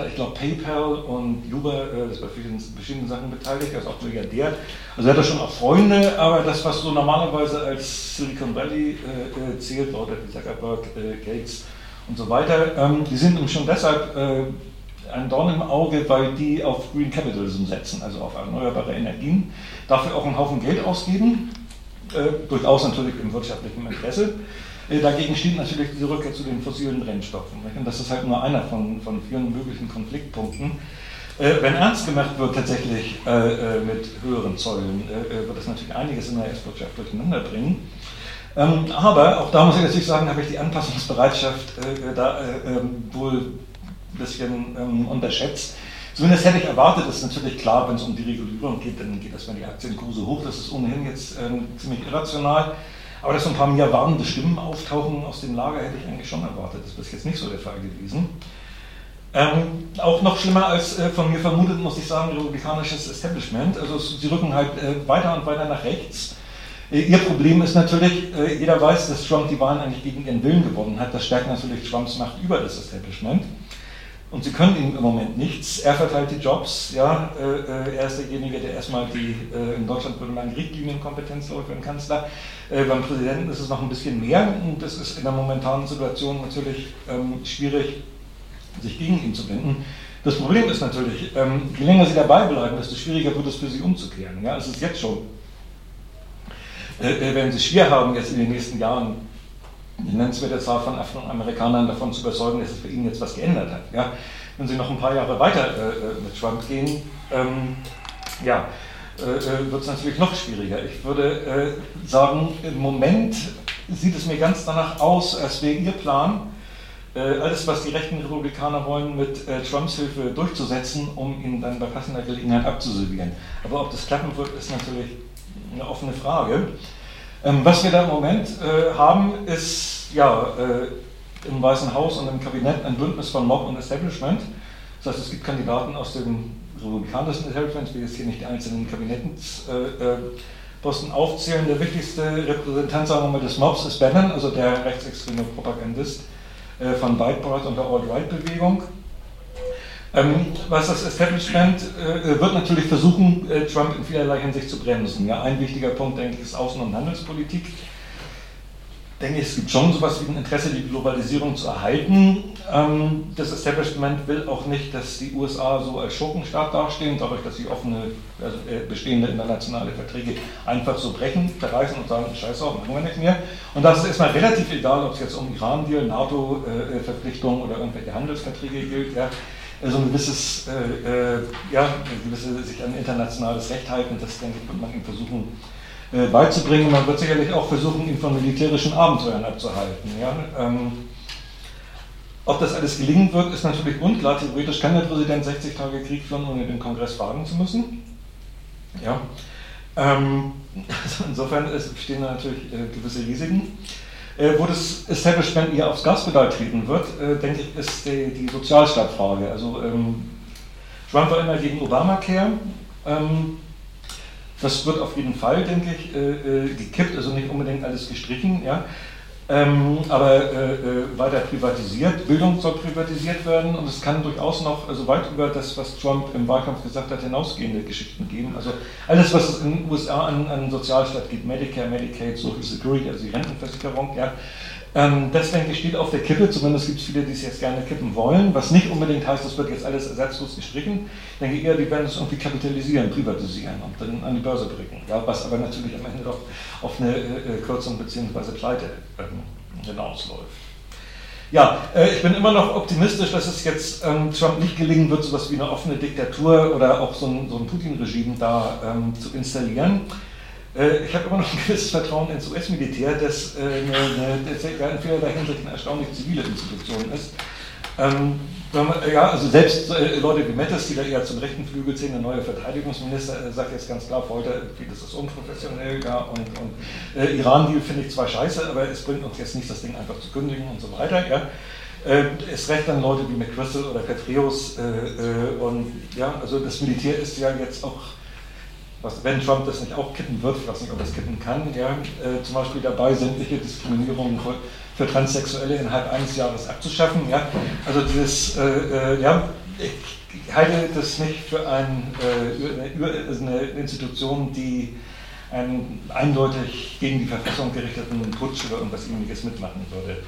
ich glaube, PayPal und Uber, äh, das bei vielen verschiedenen Sachen beteiligt, er ist auch Milliardär. Also er hat da schon auch Freunde, aber das, was so normalerweise als Silicon Valley äh, äh zählt, wie Zuckerberg, äh, Gates und so weiter, ähm, die sind schon deshalb äh, ein Dorn im Auge, weil die auf Green Capitalism setzen, also auf erneuerbare Energien, dafür auch einen Haufen Geld ausgeben, äh, durchaus natürlich im wirtschaftlichen Interesse. Äh, dagegen steht natürlich die Rückkehr zu den fossilen Brennstoffen. Und das ist halt nur einer von, von vielen möglichen Konfliktpunkten. Äh, wenn ernst gemacht wird tatsächlich äh, mit höheren Zöllen, wird das natürlich einiges in der US-Wirtschaft durcheinander bringen. Ähm, aber auch da muss ich natürlich sagen, habe ich die Anpassungsbereitschaft da ähm, wohl ein bisschen ähm, unterschätzt. Zumindest hätte ich erwartet, das ist natürlich klar, wenn es um die Regulierung geht, dann geht das, wenn die Aktienkurse hoch, das ist ohnehin jetzt ziemlich irrational. Aber dass so ein paar mehr warnende Stimmen auftauchen aus dem Lager, hätte ich eigentlich schon erwartet. Das ist jetzt nicht so der Fall gewesen. Ähm, auch noch schlimmer als äh, von mir vermutet, muss ich sagen, republikanisches Establishment. Also sie rücken halt äh, weiter und weiter nach rechts. Äh, ihr Problem ist natürlich, äh, jeder weiß, dass Trump die Wahlen eigentlich gegen ihren Willen gewonnen hat. Das stärkt natürlich Trumps Macht über das Establishment. Und sie können ihm im Moment nichts. Er verteilt die Jobs. Ja, äh, äh er ist derjenige, der erstmal die, äh, in Deutschland würde man Richtlinienkompetenz für den Kanzler. Beim Präsidenten ist es noch ein bisschen mehr. Und das ist in der momentanen Situation natürlich ähm, schwierig, sich gegen ihn zu wenden. Das Problem ist natürlich, ähm, je länger sie dabei bleiben, desto schwieriger wird es für sie umzukehren. Ja, es ist jetzt schon. Wenn sie schwer haben, jetzt in den nächsten Jahren die nennenswerte Zahl von Afroamerikanern davon zu überzeugen, dass es für ihn jetzt was geändert hat. Ja? Wenn Sie noch ein paar Jahre weiter äh, äh mit Trump gehen, ähm, ja, äh, äh wird es natürlich noch schwieriger. Ich würde äh, sagen, im Moment sieht es mir ganz danach aus, als wäre Ihr Plan, äh, alles, was die rechten Republikaner wollen, mit Trumps Hilfe durchzusetzen, um ihn dann bei passender Gelegenheit abzuservieren. Aber ob das klappen wird, ist natürlich eine offene Frage. Ähm, was wir da im Moment äh, haben, ist ja, äh, im Weißen Haus und im Kabinett ein Bündnis von Mob und Establishment. Das heißt, es gibt Kandidaten aus dem republikanischen Establishment, ich jetzt hier nicht die einzelnen Kabinettsposten äh, aufzählen. Der wichtigste Repräsentant, sagen wir mal, des Mobs ist Bannon, also der rechtsextreme Propagandist von Breitbart und der Alt-Right-Bewegung. Ähm, was das Establishment äh, wird natürlich versuchen, äh, Trump in vielerlei Hinsicht zu bremsen. Ja, ein wichtiger Punkt, denke ich, ist Außen- und Handelspolitik. Ich denke, es gibt schon so etwas wie ein Interesse, die Globalisierung zu erhalten. Ähm, das Establishment will auch nicht, dass die USA so als Schurkenstaat dastehen, dadurch, dass sie offene, also äh, bestehende internationale Verträge einfach so brechen, verreißen und sagen, scheiß auf, machen wir nicht mehr. Und das ist erstmal relativ egal, ob es jetzt um Iran-Deal, NATO-Verpflichtungen äh, oder irgendwelche Handelsverträge gilt. Ja so ein gewisses, äh, äh, ja, ein gewisses sich an internationales Recht halten, das denke ich, wird man ihm versuchen äh, beizubringen. Man wird sicherlich auch versuchen, ihn von militärischen Abenteuern abzuhalten. Ja? Ähm, ob das alles gelingen wird, ist natürlich unklar. Theoretisch kann der Präsident 60 Tage Krieg führen, ohne den Kongress fragen zu müssen. Ja. Ähm, also insofern bestehen da natürlich äh, gewisse Risiken. Äh, wo das Establishment eher aufs Gaspedal treten wird, äh, denke ich, ist die, die Sozialstaatfrage. Also ähm, Trump war immer gegen Obamacare. Ähm, das wird auf jeden Fall, denke ich, äh, äh gekippt, also nicht unbedingt alles gestrichen. Ja? Ähm, aber äh, äh, weiter privatisiert. Bildung soll privatisiert werden und es kann durchaus noch also weit über das, was Trump im Wahlkampf gesagt hat, hinausgehende Geschichten geben. Also alles, was es in den USA an, an Sozialstaat gibt, Medicare, Medicaid, Social Security, also die Rentenversicherung, ja, ähm, ich, steht auf der Kippe, zumindest gibt es viele, die es jetzt gerne kippen wollen, was nicht unbedingt heißt, das wird jetzt alles ersatzlos gestrichen. Ich denke eher, die werden es irgendwie kapitalisieren, privatisieren und dann an die Börse bringen, ja, was aber natürlich am Ende doch auf eine äh, Kürzung bzw. Pleite ähm, hinausläuft. Ja, äh, ich bin immer noch optimistisch, dass es jetzt ähm, Trump nicht gelingen wird, so etwas wie eine offene Diktatur oder auch so ein, so ein Putin-Regime da ähm, zu installieren. Äh, ich habe immer noch ein gewisses Vertrauen ins US-Militär, das äh, eine, eine, in vielerlei Hinsicht eine erstaunlich zivile Institution ist. Ähm, man, ja, also selbst äh, Leute wie Mattis, die da eher zum rechten Flügel zählen, der neue Verteidigungsminister, äh, sagt jetzt ganz klar, Folter, das ist unprofessionell, ja, und, und äh, Iran-Deal finde ich zwar scheiße, aber es bringt uns jetzt nicht, das Ding einfach zu kündigen und so weiter, ja. Äh, es recht dann Leute wie McChrystal oder Petraeus äh, und ja, also das Militär ist ja jetzt auch was, wenn Trump das nicht auch kippen wird, ich weiß nicht, ob das kippen kann, ja, äh, zum Beispiel dabei, sämtliche Diskriminierungen für, für, Transsexuelle innerhalb eines Jahres abzuschaffen. Ja. Also dieses, äh, äh ja, ich halte das nicht für ein, äh, eine, eine Institution, die einen eindeutig gegen die Verfassung gerichteten Putsch oder irgendwas ähnliches mitmachen würde.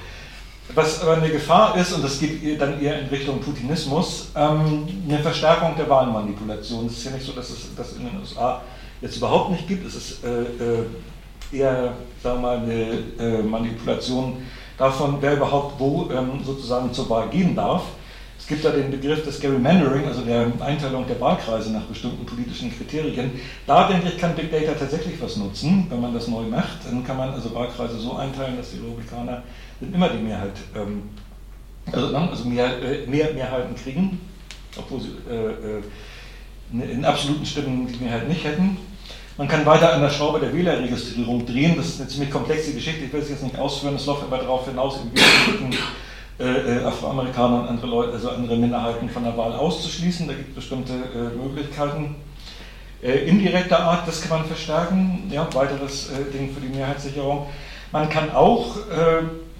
Was aber eine Gefahr ist, und das geht dann eher in Richtung Putinismus, ähm, eine Verstärkung der Wahlmanipulation. Es ist ja nicht so, dass es das in den USA jetzt überhaupt nicht gibt. Es ist äh, äh eher, sagen wir mal, eine äh, Manipulation davon, wer überhaupt wo ähm, sozusagen zur Wahl gehen darf. Es gibt da den Begriff des Gerrymandering, also der Einteilung der Wahlkreise nach bestimmten politischen Kriterien. Da denke ich, kann Big Data tatsächlich was nutzen, wenn man das neu macht. Dann kann man also Wahlkreise so einteilen, dass die Republikaner sind immer die Mehrheit, ähm, also, ne, also mehr, äh, mehr Mehrheiten kriegen, obwohl sie äh, äh, in absoluten Stimmen die Mehrheit nicht hätten. Man kann weiter an der Schraube der Wählerregistrierung drehen. Das ist eine ziemlich komplexe Geschichte. Ich will es jetzt nicht ausführen. Es läuft aber darauf hinaus, im Wesentlichen äh, Afroamerikaner und andere Leute, also andere Minderheiten von der Wahl auszuschließen. Da gibt es bestimmte äh, Möglichkeiten. Äh, indirekter Art, das kann man verstärken, ja, weiteres Ding für die Mehrheitssicherung. Man kann auch,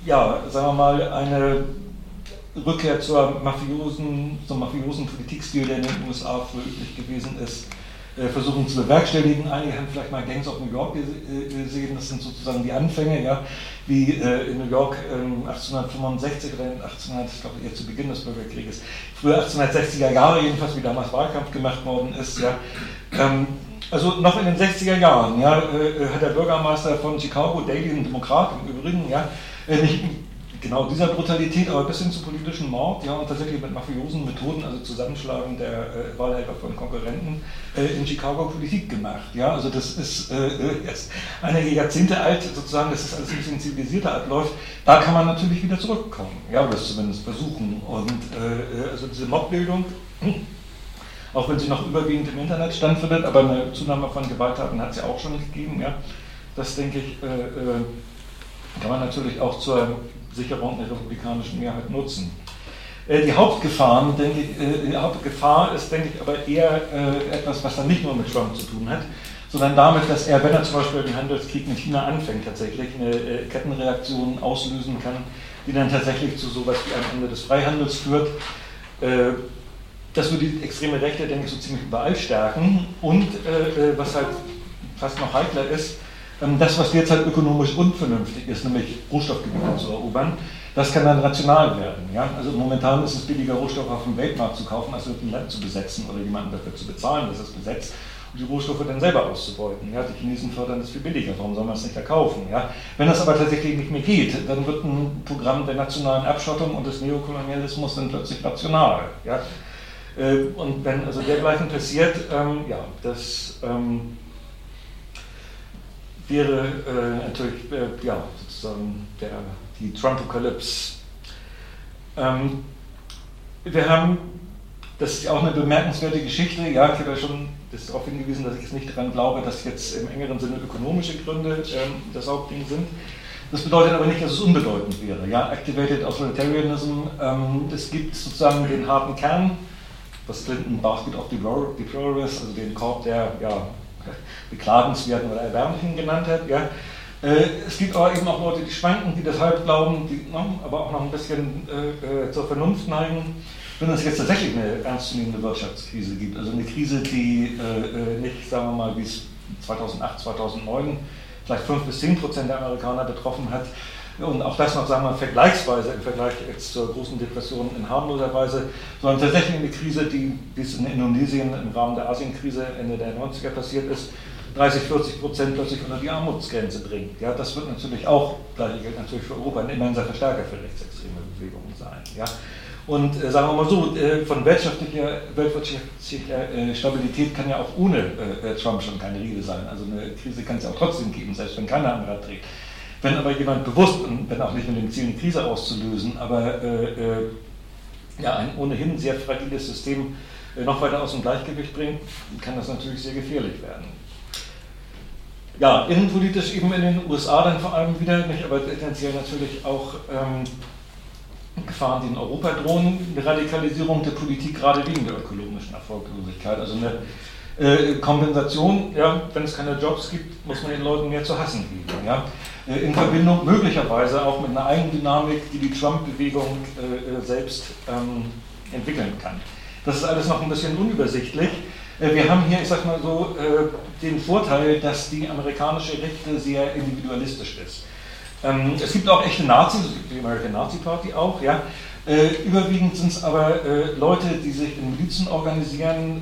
ja, sagen wir mal, eine Rückkehr zur mafiosen, zum mafiosen Politikstil, der in den USA früher üblich gewesen ist, äh, versuchen zu bewerkstelligen. Einige haben vielleicht mal Gangs of New York äh, gesehen, das sind sozusagen die Anfänge, ja, wie äh, in New York 1865 oder 1800, ich glaube eher zu Beginn des Bürgerkrieges, früher 1860er Jahre jedenfalls, wie damals Wahlkampf gemacht worden ist, ja. Ähm, also noch in den 60er Jahren ja, hat der Bürgermeister von Chicago, Daily, ein Demokrat im Übrigen, ja, nicht genau dieser Brutalität, aber bis hin zu politischen Mord, ja, und tatsächlich mit mafiosen Methoden, also Zusammenschlagen der äh, Wahlhelfer von Konkurrenten, äh, in Chicago Politik gemacht. Ja, also das ist äh, erst einige Jahrzehnte alt, sozusagen, dass das alles ein bisschen zivilisierter abläuft. Da kann man natürlich wieder zurückkommen, ja, oder zumindest versuchen. Und äh, also diese Mobbildung, auch wenn sie noch überwiegend im Internet stattfindet, aber eine Zunahme von Gewalttaten hat es ja auch schon gegeben, ja. Das denke ich, äh, äh, kann man natürlich auch zur Sicherung der republikanischen Mehrheit nutzen. Äh, die Hauptgefahren, denke ich, äh, die Hauptgefahr ist, denke ich, aber eher äh, etwas, was dann nicht nur mit Trump zu tun hat, sondern damit, dass er, wenn er zum Beispiel den Handelskrieg mit China anfängt, tatsächlich eine Kettenreaktion auslösen kann, die dann tatsächlich zu sowas wie einem Ende des Freihandels führt. Das würde die extreme Rechte, denke ich, so ziemlich überall stärken. Und was halt fast noch heikler ist, das, was derzeit ökonomisch unvernünftig ist, nämlich Rohstoffgebiete zu erobern, das kann dann rational werden. Ja? Also momentan ist es billiger, Rohstoffe auf dem Weltmarkt zu kaufen, als ein Land zu besetzen oder jemanden dafür zu bezahlen, dass es besetzt und die Rohstoffe dann selber auszubeuten. Ja? Die Chinesen fördern das viel billiger, warum soll man es nicht erkaufen? Ja? Wenn das aber tatsächlich nicht mehr geht, dann wird ein Programm der nationalen Abschottung und des Neokolonialismus dann plötzlich rational. Ja? Äh, und wenn also dergleichen passiert, ähm, ja, das ähm, wäre äh, natürlich äh, ja, sozusagen der, die Trumpocalypse. Ähm, wir haben, das ist ja auch eine bemerkenswerte Geschichte, ja, ich habe ja schon darauf hingewiesen, dass ich jetzt nicht daran glaube, dass jetzt im engeren Sinne ökonomische Gründe ähm, das Hauptding sind. Das bedeutet aber nicht, dass es unbedeutend wäre. Ja, Activated Authoritarianism, ähm, es gibt sozusagen den harten Kern, was Clinton Basket of Deplorers, also den Korb der ja, beklagenswerten oder erbärmlichen genannt hat. Ja. Äh, es gibt aber eben auch Leute, die schwanken, die deshalb glauben, die ne, aber auch noch ein bisschen äh, äh, zur Vernunft neigen. Wenn es jetzt tatsächlich eine ernstzunehmende Wirtschaftskrise gibt, also eine Krise, die äh, äh nicht, sagen wir mal, wie es 2008, 2009 vielleicht 5 bis 10 Prozent der Amerikaner betroffen hat, und auch das noch, sagen wir, vergleichsweise im Vergleich jetzt zur großen Depression in harmloser Weise, sondern tatsächlich eine Krise, die, es in Indonesien im Rahmen der Asienkrise Ende der 90er passiert ist, 30, 40 Prozent plötzlich unter die Armutsgrenze bringt. Ja, das wird natürlich auch, gleiche gilt natürlich für Europa, ein immenser Verstärker für rechtsextreme Bewegungen sein. Ja. Und äh, sagen wir mal so, äh, von wirtschaftlicher, weltwirtschaftlicher äh, Stabilität kann ja auch ohne äh, äh, Trump schon keine Rede sein. Also eine Krise kann es ja auch trotzdem geben, selbst wenn keiner am Rad dreht. Wenn aber jemand bewusst, wenn auch nicht mit dem Ziel, eine Krise auszulösen, aber äh, äh, ja, ein ohnehin sehr fragiles System äh, noch weiter aus dem Gleichgewicht bringt, kann das natürlich sehr gefährlich werden. Ja, innenpolitisch eben in den USA dann vor allem wieder, nicht, aber tendenziell natürlich auch ähm, Gefahren, die in Europa drohen, eine Radikalisierung der Politik gerade wegen der ökonomischen Erfolglosigkeit. Also eine Äh, Kompensation, ja, wenn es keine Jobs gibt, muss man den Leuten mehr zu hassen geben. Ja? Äh, in Verbindung möglicherweise auch mit einer Eigendynamik, die die Trump-Bewegung äh, äh, selbst ähm, entwickeln kann. Das ist alles noch ein bisschen unübersichtlich. Wir haben hier, ich sag mal so, den Vorteil, dass die amerikanische Rechte sehr individualistisch ist. Ähm, es gibt auch echte Nazis, es gibt die American Nazi Party auch, ja. Überwiegend sind es aber Leute, die sich in Milizen organisieren,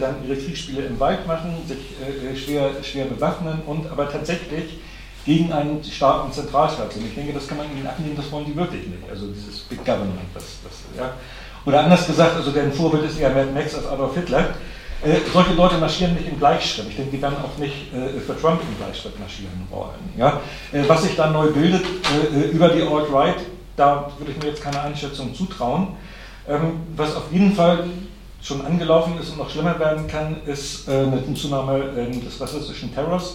dann ihre Kriegsspiele im Wald machen, sich schwer, schwer bewaffnen und aber tatsächlich gegen einen starken Zentralstaat sind. Ich denke, das kann man ihnen abnehmen, das wollen die wirklich nicht. Also dieses Big Government, das, das ja. Oder anders gesagt, also deren Vorbild ist eher Mad Max als Adolf Hitler. Äh, solche Leute marschieren nicht im Gleichschritt. Ich denke, die werden auch nicht äh, für Trump im Gleichschritt marschieren wollen. Ja? Äh, was sich dann neu bildet äh, äh, über die Alt-Right, da würde ich mir jetzt keine Einschätzung zutrauen. Ähm, was auf jeden Fall schon angelaufen ist und noch schlimmer werden kann, ist äh, eine Zunahme des rassistischen Terrors,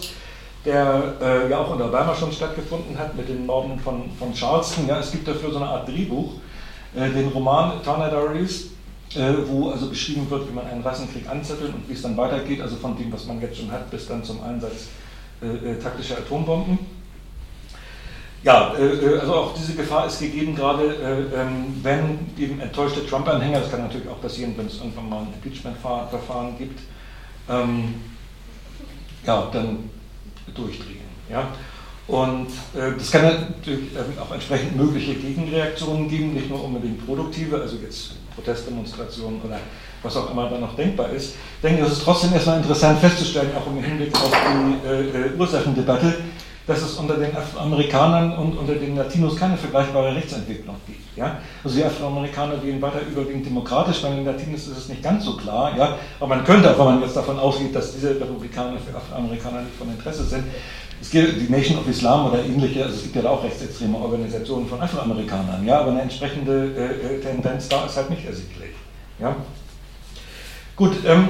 der ja auch unter Obama schon stattgefunden hat mit den Morden von, von Charleston. Ja, es gibt dafür so eine Art Drehbuch, den Roman Tornadoes äh, wo also beschrieben wird, wie man einen Rassenkrieg anzettelt und wie es dann weitergeht, also von dem, was man jetzt schon hat, bis dann zum Einsatz äh, äh taktischer Atombomben. Ja, äh, äh, also auch diese Gefahr ist gegeben, gerade ähm, wenn eben enttäuschte Trump-Anhänger, das kann natürlich auch passieren, wenn es irgendwann mal ein Impeachment-Verfahren gibt, ähm, ja, dann durchdrehen. Ja? Und äh, das kann natürlich ähm, auch entsprechend mögliche Gegenreaktionen geben, nicht nur unbedingt produktive, also jetzt Protestdemonstrationen oder was auch immer da noch denkbar ist. Ich denke, es ist trotzdem erstmal interessant festzustellen, auch im Hinblick auf die äh, äh, Ursachendebatte, dass es unter den Afroamerikanern und unter den Latinos keine vergleichbare Rechtsentwicklung gibt. Ja? Also die Afroamerikaner wählen weiter überwiegend demokratisch, bei den Latinos ist es nicht ganz so klar. Ja? Aber man könnte wenn man jetzt davon ausgeht, dass diese Republikaner für Afroamerikaner nicht von Interesse sind, es gibt die Nation of Islam oder ähnliche, also es gibt ja auch rechtsextreme Organisationen von Afroamerikanern, ja, aber eine entsprechende äh, äh, Tendenz da ist halt nicht ersichtlich. Ja. Gut, ähm,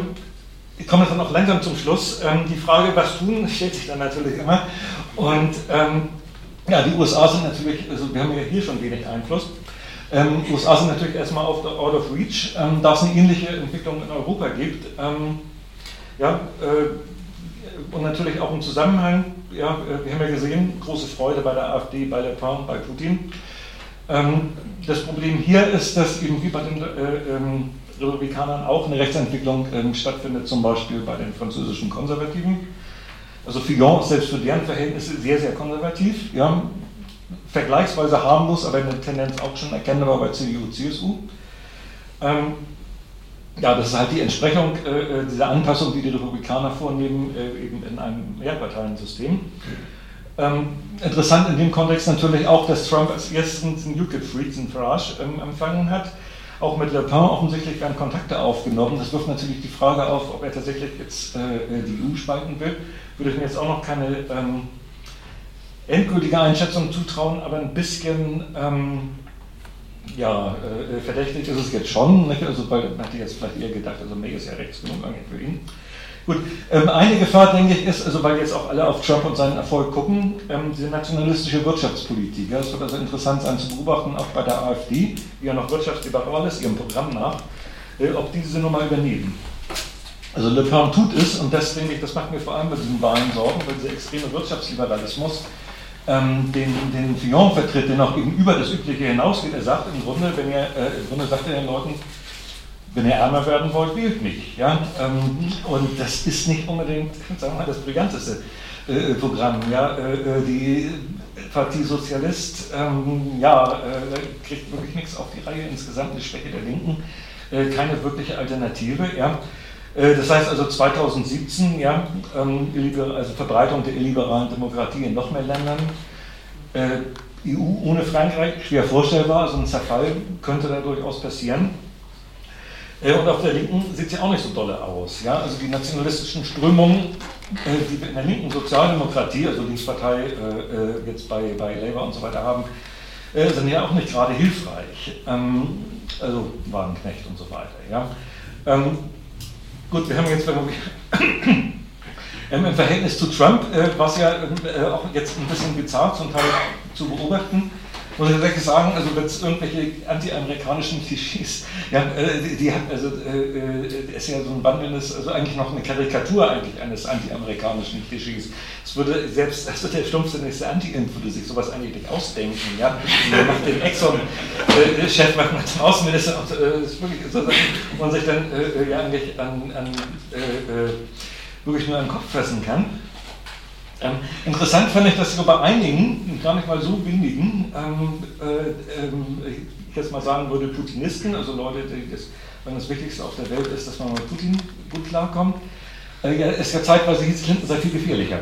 ich komme dann noch langsam zum Schluss. Ähm, die Frage, was tun, stellt sich dann natürlich immer. Und ähm, ja, die USA sind natürlich, also wir haben ja hier schon wenig Einfluss. Ähm, die USA sind natürlich erstmal auf der out of reach, ähm, da es eine ähnliche Entwicklung in Europa gibt. Ähm, ja, äh, und natürlich auch im Zusammenhang, ja, wir haben ja gesehen, große Freude bei der AfD, bei Le Pen, bei Putin. Ähm, das Problem hier ist, dass eben wie bei den äh, ähm, Republikanern auch eine Rechtsentwicklung ähm, stattfindet, zum Beispiel bei den französischen Konservativen. Also Fillon ist selbst für deren Verhältnisse sehr, sehr konservativ. Ja, vergleichsweise harmlos, aber eine Tendenz auch schon erkennbar bei CDU, CSU. Ähm, ja, das ist halt die Entsprechung äh, äh, dieser Anpassung, die die Republikaner vornehmen, äh, eben in einem Mehrparteiensystem. Ähm, interessant in dem Kontext natürlich auch, dass Trump als erstens einen UKIP-Freak, einen Farage, ähm, empfangen hat. Auch mit Le Pen offensichtlich werden Kontakte aufgenommen. Das wirft natürlich die Frage auf, ob er tatsächlich jetzt äh, äh die EU spalten will. Würde ich mir jetzt auch noch keine ähm, endgültige Einschätzung zutrauen, aber ein bisschen ähm, ja, äh, verdächtig ist es jetzt schon, nicht? also weil man hätte jetzt vielleicht eher gedacht, also May ist ja rechts genug eigentlich für ihn. Gut, ähm, eine Gefahr, denke ich, ist, also weil jetzt auch alle auf Trump und seinen Erfolg gucken, ähm, diese nationalistische Wirtschaftspolitik. Ja, es wird also interessant sein zu beobachten, auch bei der AfD, die ja noch wirtschaftsliberal ist, ihrem Programm nach, äh, ob die diese Nummer übernehmen. Also Le Pen tut es und das denke ich, das macht mir vor allem bei diesen Wahlen Sorgen, weil dieser extreme Wirtschaftsliberalismus ähm, den, den Fillon vertritt, der noch über das Übliche hinausgeht. Er sagt im Grunde, wenn er, äh, im Grunde sagt er den Leuten, wenn ihr ärmer werden wollt, wählt mich. Ja? Ähm, und das ist nicht unbedingt, sagen wir mal, das brillanteste äh, Programm. Ja? Äh, äh die Partie Sozialist ähm, ja, kriegt wirklich nichts auf die Reihe, insgesamt eine Schwäche der Linken, keine wirkliche Alternative. Ja? Das heißt also 2017, ja, ähm, also Verbreitung der illiberalen Demokratie in noch mehr Ländern. EU ohne Frankreich, schwer vorstellbar, so ein Zerfall könnte da durchaus passieren. Äh, und auf der Linken sieht es ja auch nicht so dolle aus. Ja? Also die nationalistischen Strömungen, äh, die wir in der linken Sozialdemokratie, also Linkspartei äh, jetzt bei, bei Labour und so weiter haben, sind ja auch nicht gerade hilfreich. Ähm, also Wagenknecht und so weiter. Ja? Ähm, gut, wir haben jetzt im Verhältnis zu Trump, was ja auch jetzt ein bisschen bizarr zum Teil zu beobachten, muss ich tatsächlich sagen, also wenn es irgendwelche anti-amerikanischen Klischees, ja, äh, die, die also äh, äh, ist ja so ein wandelndes, also eigentlich noch eine Karikatur eigentlich eines anti-amerikanischen Klischees. Es würde selbst, also der stumpfste nächste Anti-Int würde sich sowas eigentlich nicht ausdenken, ja. Man macht den Exxon-Chef, macht man den Außenminister und äh, ist wirklich man sich dann äh, ja eigentlich an, an äh, wirklich nur an den Kopf fassen kann. Ähm, interessant fand ich, dass so bei einigen, gar nicht mal so wenigen, ähm, äh, ähm, ich jetzt mal sagen würde, Putinisten, also Leute, die das, wenn das Wichtigste auf der Welt ist, dass man mit Putin gut klarkommt, äh, ja, es ja zeitweise hieß, Clinton sei viel gefährlicher.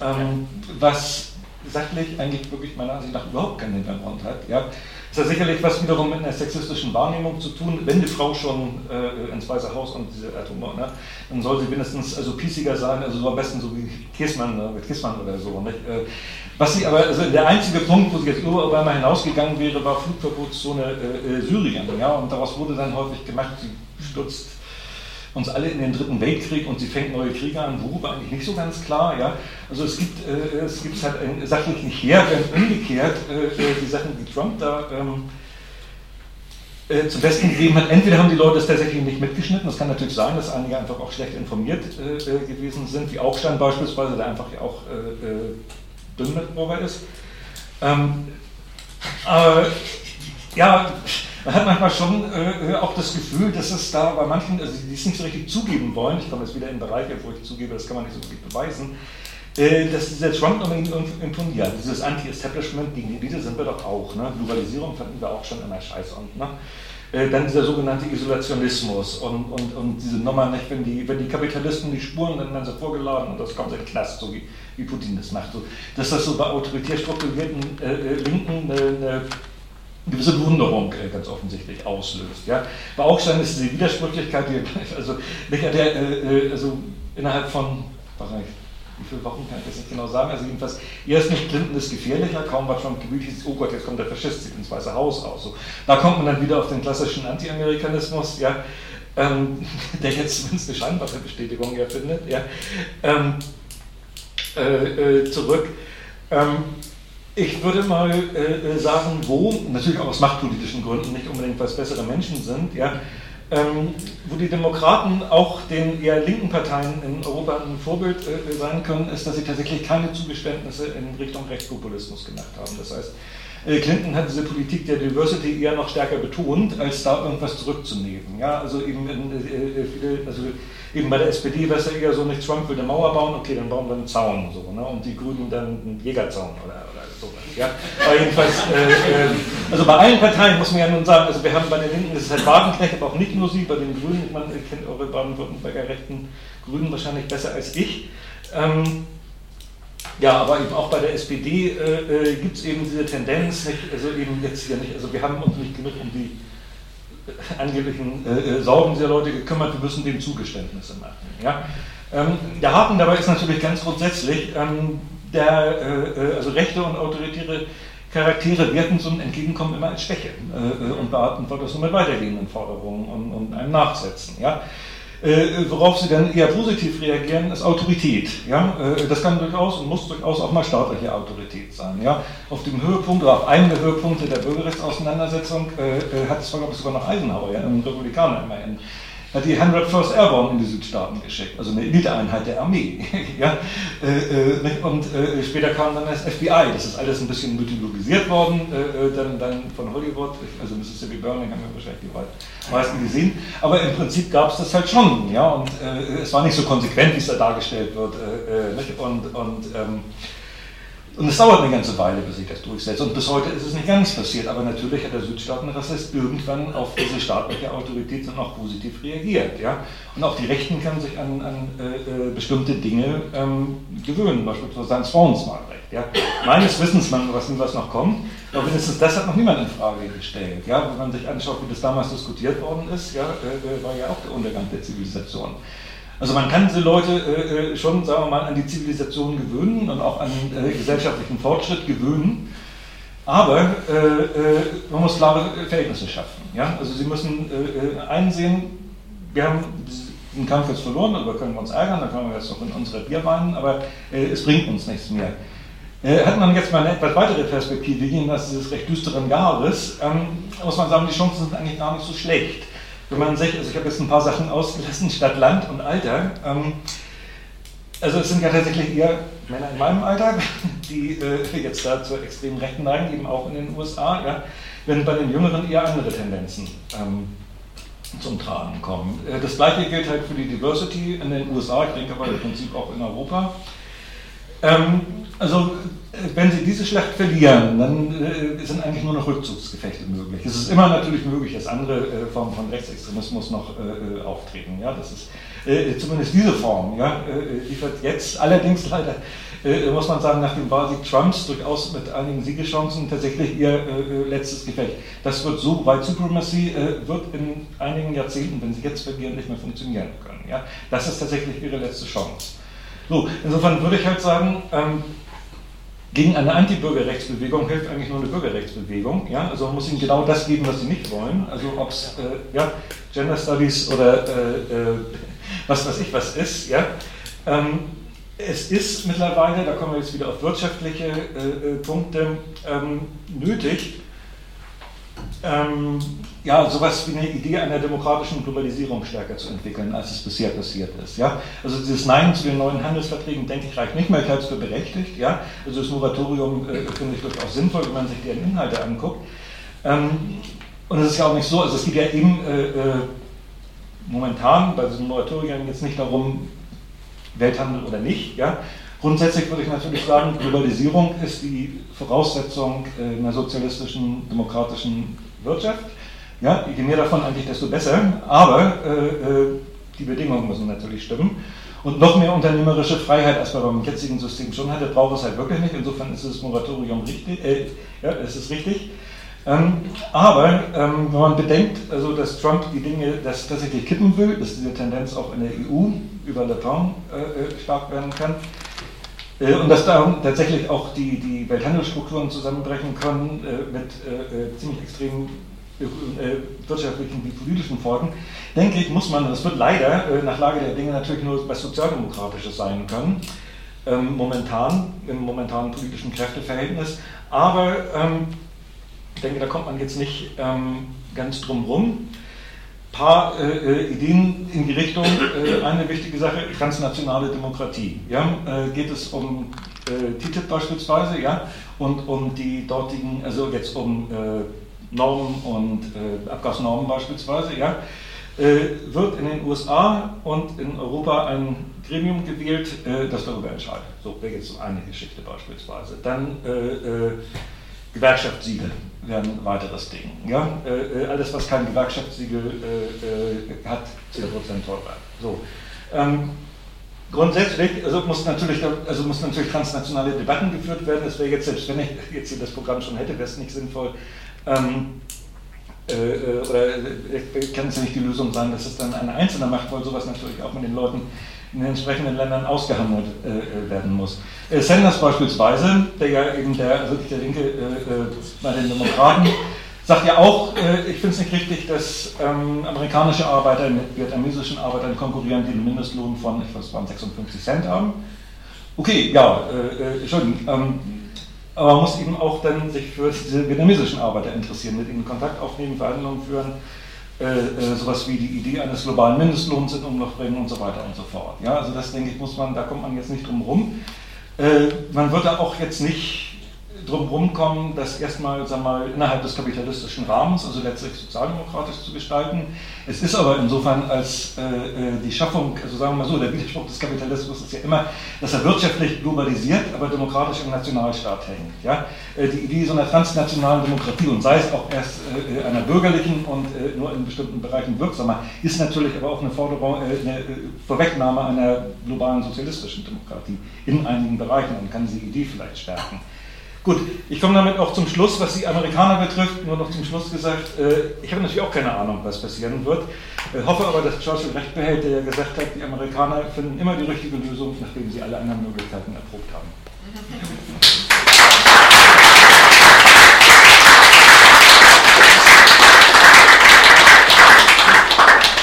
Ähm, was sachlich eigentlich wirklich meiner Ansicht nach überhaupt keinen Hintergrund hat. Ja. Das hat sicherlich was wiederum mit einer sexistischen Wahrnehmung zu tun. Wenn die Frau schon äh, ins Weiße Haus und diese Atom, ne, dann soll sie wenigstens also piesiger sein, also so am besten so wie Kiesmann, ne, mit Kiesmann oder so. Nicht? Äh, was sie aber, also der einzige Punkt, wo sie jetzt über Obama hinausgegangen wäre, war Flugverbotszone äh, äh, Syrien. Ja, und daraus wurde dann häufig gemacht, sie stürzt uns alle in den dritten Weltkrieg und sie fängt neue Kriege an, worüber eigentlich nicht so ganz klar. Ja? Also es gibt äh, es gibt halt ein, sachlich nicht her, wenn umgekehrt äh, äh, die Sachen, die Trump da ähm, äh, zum Besten gegeben hat, entweder haben die Leute es tatsächlich nicht mitgeschnitten, das kann natürlich sein, dass einige einfach auch schlecht informiert äh, äh, gewesen sind, wie Augstein beispielsweise, der einfach ja auch dünn mit Ober ist. Ähm, aber ja, man hat manchmal schon äh, auch das Gefühl, dass es da bei manchen, also die es nicht so richtig zugeben wollen, ich komme jetzt wieder in Bereiche, wo ich zugebe, das kann man nicht so wirklich beweisen, äh, dass dieser Trump nochmal imponiert. Dieses Anti-Establishment, gegen die Elite sind wir doch auch. Ne? Globalisierung fanden wir auch schon immer scheiße. Und, ne? äh, dann dieser sogenannte Isolationismus und, und, und diese Nummer, nicht, wenn, die, wenn die Kapitalisten die Spuren, dann werden sie vorgeladen und das kommt in den Knast, so wie, wie Putin das macht. So, dass das so bei autoritär strukturierten äh, äh Linken eine, eine gewisse Bewunderung äh, ganz offensichtlich auslöst. Ja. Bei Augstein ist diese Widersprüchlichkeit, die, also, der, äh, äh, also innerhalb von, wie viele Wochen kann ich das nicht genau sagen, also jedenfalls, erst nicht Clinton ist gefährlicher, kaum war Trump gewütet, oh Gott, jetzt kommt der Faschist ins Weiße Haus raus. So. Da kommt man dann wieder auf den klassischen Anti-Amerikanismus, ja, ähm, der jetzt zumindest eine scheinbare Bestätigung ja findet, ja, ähm, äh, äh, zurück. Ähm, ich würde mal äh, äh, sagen, wo, natürlich auch aus machtpolitischen Gründen, nicht unbedingt, weil es bessere Menschen sind, ja, ähm, wo die Demokraten auch den eher linken Parteien in Europa ein Vorbild äh, sein können, ist, dass sie tatsächlich keine Zugeständnisse in Richtung Rechtspopulismus gemacht haben. Das heißt, Clinton hat diese Politik der Diversity eher noch stärker betont, als da irgendwas zurückzunehmen. Ja, also eben äh, äh also eben bei der SPD wäre es ja eher so, nicht Trump will eine Mauer bauen, okay, dann bauen wir einen Zaun so, ne? und die Grünen dann einen Jägerzaun oder, oder sowas. Ja? Aber jedenfalls, äh, äh, also bei allen Parteien muss man ja nun sagen, also wir haben bei den Linken, das ist halt Wagenknecht, aber auch nicht nur Sie, bei den Grünen, man kennt eure Baden-Württemberger rechten Grünen wahrscheinlich besser als ich. Ähm, ja, aber eben auch bei der SPD äh, äh gibt es eben diese Tendenz, nicht, also eben jetzt hier nicht, also wir haben uns nicht genug um die äh, angeblichen äh, äh, Sorgen dieser Leute gekümmert, wir müssen dem Zugeständnisse machen. Ja? Ähm, der Haken dabei ist natürlich ganz grundsätzlich, ähm, der, also rechte und autoritäre Charaktere werten so ein Entgegenkommen immer als Schwäche und beantworten das nur mit weitergehenden Forderungen und, und einem Nachsetzen. Ja? Äh, worauf sie dann eher positiv reagieren, ist Autorität. Ja? Äh, das kann durchaus und muss durchaus auch mal staatliche Autorität sein. Ja? Auf dem Höhepunkt oder auf einem der Höhepunkte der Bürgerrechtsauseinandersetzung äh, äh hat es, glaube ich, sogar noch Eisenhower, ja, ein Republikaner immerhin, hat die 101st Airborne in die Südstaaten geschickt, also eine Eliteeinheit der Armee. ja? Äh, äh, und äh, später kam dann das FBI, das ist alles ein bisschen mythologisiert worden, dann, dann von Hollywood, also Mississippi Burning haben wir wahrscheinlich die meisten gesehen, aber im Prinzip gab es das halt schon, ja, und es war nicht so konsequent, wie es da dargestellt wird, und, und ähm, und es dauert eine ganze Weile, bis sich das durchsetzt. Und bis heute ist es nicht ganz passiert. Aber natürlich hat der Südstaatenrassist irgendwann auf diese staatliche Autorität dann auch positiv reagiert. Ja? Und auch die Rechten können sich an, an äh, äh bestimmte Dinge ähm, gewöhnen, beispielsweise ans Frauenswahlrecht. Ja? Meines Wissens, man, was, was noch kommt, aber mindestens das hat noch niemand in Frage gestellt. Ja? Wenn man sich anschaut, wie das damals diskutiert worden ist, ja, äh, äh war ja auch der Untergang der Zivilisation. Also man kann diese Leute äh, äh, schon, sagen wir mal, an die Zivilisation gewöhnen und auch an äh, gesellschaftlichen Fortschritt gewöhnen. Aber äh, äh man muss klare Verhältnisse schaffen. Ja? Also Sie müssen äh, einsehen, wir haben den Kampf jetzt verloren, darüber können wir uns ärgern, da können wir jetzt noch in unsere Bier weinen, aber es bringt uns nichts mehr. Hat man jetzt mal eine etwas weitere Perspektive jenseits dieses recht düsteren Jahres, ähm, muss man sagen, die Chancen sind eigentlich gar nicht so schlecht. Wenn man sich, also ich habe jetzt ein paar Sachen ausgelassen, Stadt, Land und Alter. Ähm, also es sind ja tatsächlich eher Männer in meinem Alter, die äh, jetzt da zur extremen Rechten neigen, eben auch in den USA, ja, während bei den Jüngeren eher andere Tendenzen ähm, zum Tragen kommen. Äh, das gleiche gilt halt für die Diversity in den USA, ich denke aber im Prinzip auch in Europa. Ähm, also wenn sie diese Schlacht verlieren, dann äh, sind eigentlich nur noch Rückzugsgefechte möglich. Es ist immer natürlich möglich, dass andere äh, Formen von Rechtsextremismus noch äh, äh auftreten. Ja? Das ist äh, zumindest diese Form ja, äh, liefert jetzt allerdings leider, muss man sagen, nach dem Wahlsieg Trumps durchaus mit einigen Siegeschancen tatsächlich ihr letztes Gefecht. Das wird so, White Supremacy wird in einigen Jahrzehnten, wenn sie jetzt verlieren, nicht mehr funktionieren können. Ja? Das ist tatsächlich ihre letzte Chance. So, insofern würde ich halt sagen, ähm, gegen eine Anti-Bürgerrechtsbewegung hilft eigentlich nur eine Bürgerrechtsbewegung. Ja? Also man muss ihnen genau das geben, was sie nicht wollen. Also ob es äh, ja, Gender Studies oder äh, äh, was weiß ich was ist. Ja? Ähm, es ist mittlerweile, da kommen wir jetzt wieder auf wirtschaftliche äh, äh, Punkte, ähm, nötig, ähm, ja, sowas wie eine Idee einer demokratischen Globalisierung stärker zu entwickeln, als es bisher passiert ist. Ja? Also dieses Nein zu den neuen Handelsverträgen, denke ich, reicht nicht mehr, ich halte es für berechtigt. Ja? Also das Moratorium äh, finde ich durchaus sinnvoll, wenn man sich deren Inhalte anguckt. Ähm, und es ist ja auch nicht so, also es geht ja eben äh, äh, momentan bei diesem Moratorium jetzt nicht darum, Welthandel oder nicht. Ja? Grundsätzlich würde ich natürlich sagen, Globalisierung ist die Voraussetzung äh, einer sozialistischen, demokratischen Wirtschaft. Ja, je mehr davon eigentlich, desto besser. Aber äh, äh, die Bedingungen müssen natürlich stimmen. Und noch mehr unternehmerische Freiheit, als man beim jetzigen System schon hatte, braucht es halt wirklich nicht. Insofern ist das Moratorium richtig. Äh, ja, es ist richtig. Ähm, aber ähm, wenn man bedenkt, also dass Trump die Dinge das tatsächlich kippen will, dass diese Tendenz auch in der EU über Le Pen äh, äh, stark werden kann, äh, und dass da tatsächlich auch die, die Welthandelsstrukturen zusammenbrechen können äh, mit äh, ziemlich extremen wirtschaftlichen wie politischen Folgen, denke ich, muss man, das wird leider nach Lage der Dinge natürlich nur was Sozialdemokratisches sein können, ähm, momentan, im momentanen politischen Kräfteverhältnis. Aber ähm, ich denke, da kommt man jetzt nicht ähm, ganz drum rum paar äh, Ideen in die Richtung. Äh, eine wichtige Sache, transnationale Demokratie. Ja? Äh, geht es um äh, TTIP beispielsweise ja? und um die dortigen, also jetzt um äh, Normen und äh, Abgasnormen beispielsweise, ja? wird in den USA und in Europa ein Gremium gewählt, das darüber entscheidet. So wäre jetzt eine Geschichte beispielsweise. Dann Gewerkschaftssiegel wären ein weiteres Ding. Ja? Äh, äh, alles, was kein Gewerkschaftssiegel äh, äh hat, 10% teurer. So. Ähm, grundsätzlich also muss, natürlich, also muss natürlich transnationale Debatten geführt werden. Es wäre jetzt, selbst wenn ich jetzt hier das Programm schon hätte, wäre es nicht sinnvoll. Ähm, äh, äh oder kann es ja nicht die Lösung sein, dass es dann eine einzelne macht, weil sowas natürlich auch mit den Leuten in den entsprechenden Ländern ausgehandelt äh, werden muss. Äh, Sanders beispielsweise, der ja eben der wirklich der Linke äh, äh, bei den Demokraten, sagt ja auch, äh, ich finde es nicht richtig, dass ähm, amerikanische Arbeiter mit vietnamesischen Arbeitern konkurrieren, die einen Mindestlohn von, ich weiß, waren 56 Cent haben. Okay, ja, äh, schon. Ähm, aber man muss eben auch dann sich für diese vietnamesischen Arbeiter interessieren, mit ihnen Kontakt aufnehmen, Verhandlungen führen äh, äh, sowas wie die Idee eines globalen Mindestlohns in Umlauf bringen und so weiter und so fort. Ja, also das denke ich, muss man, da kommt man jetzt nicht drum rum. Äh, man wird da auch jetzt nicht drum rumkommen, das erstmal sagen mal, innerhalb des kapitalistischen Rahmens, also letztlich sozialdemokratisch zu gestalten. Es ist aber insofern als äh, äh, die Schaffung, also sagen wir mal so, der Widerspruch des Kapitalismus ist ja immer, dass er wirtschaftlich globalisiert, aber demokratisch im Nationalstaat hängt. Ja? Äh, die Idee so einer transnationalen Demokratie und sei es auch erst äh, einer bürgerlichen und äh, nur in bestimmten Bereichen wirksamer, ist natürlich aber auch eine Forderung, äh, eine Vorwegnahme einer globalen sozialistischen Demokratie in einigen Bereichen und kann diese Idee vielleicht stärken. Gut, ich komme damit auch zum Schluss, was die Amerikaner betrifft, nur noch zum Schluss gesagt, äh, ich habe natürlich auch keine Ahnung, was passieren wird, äh, hoffe aber, dass Churchill recht behält, der ja gesagt hat, die Amerikaner finden immer die richtige Lösung, nachdem sie alle anderen Möglichkeiten erprobt haben.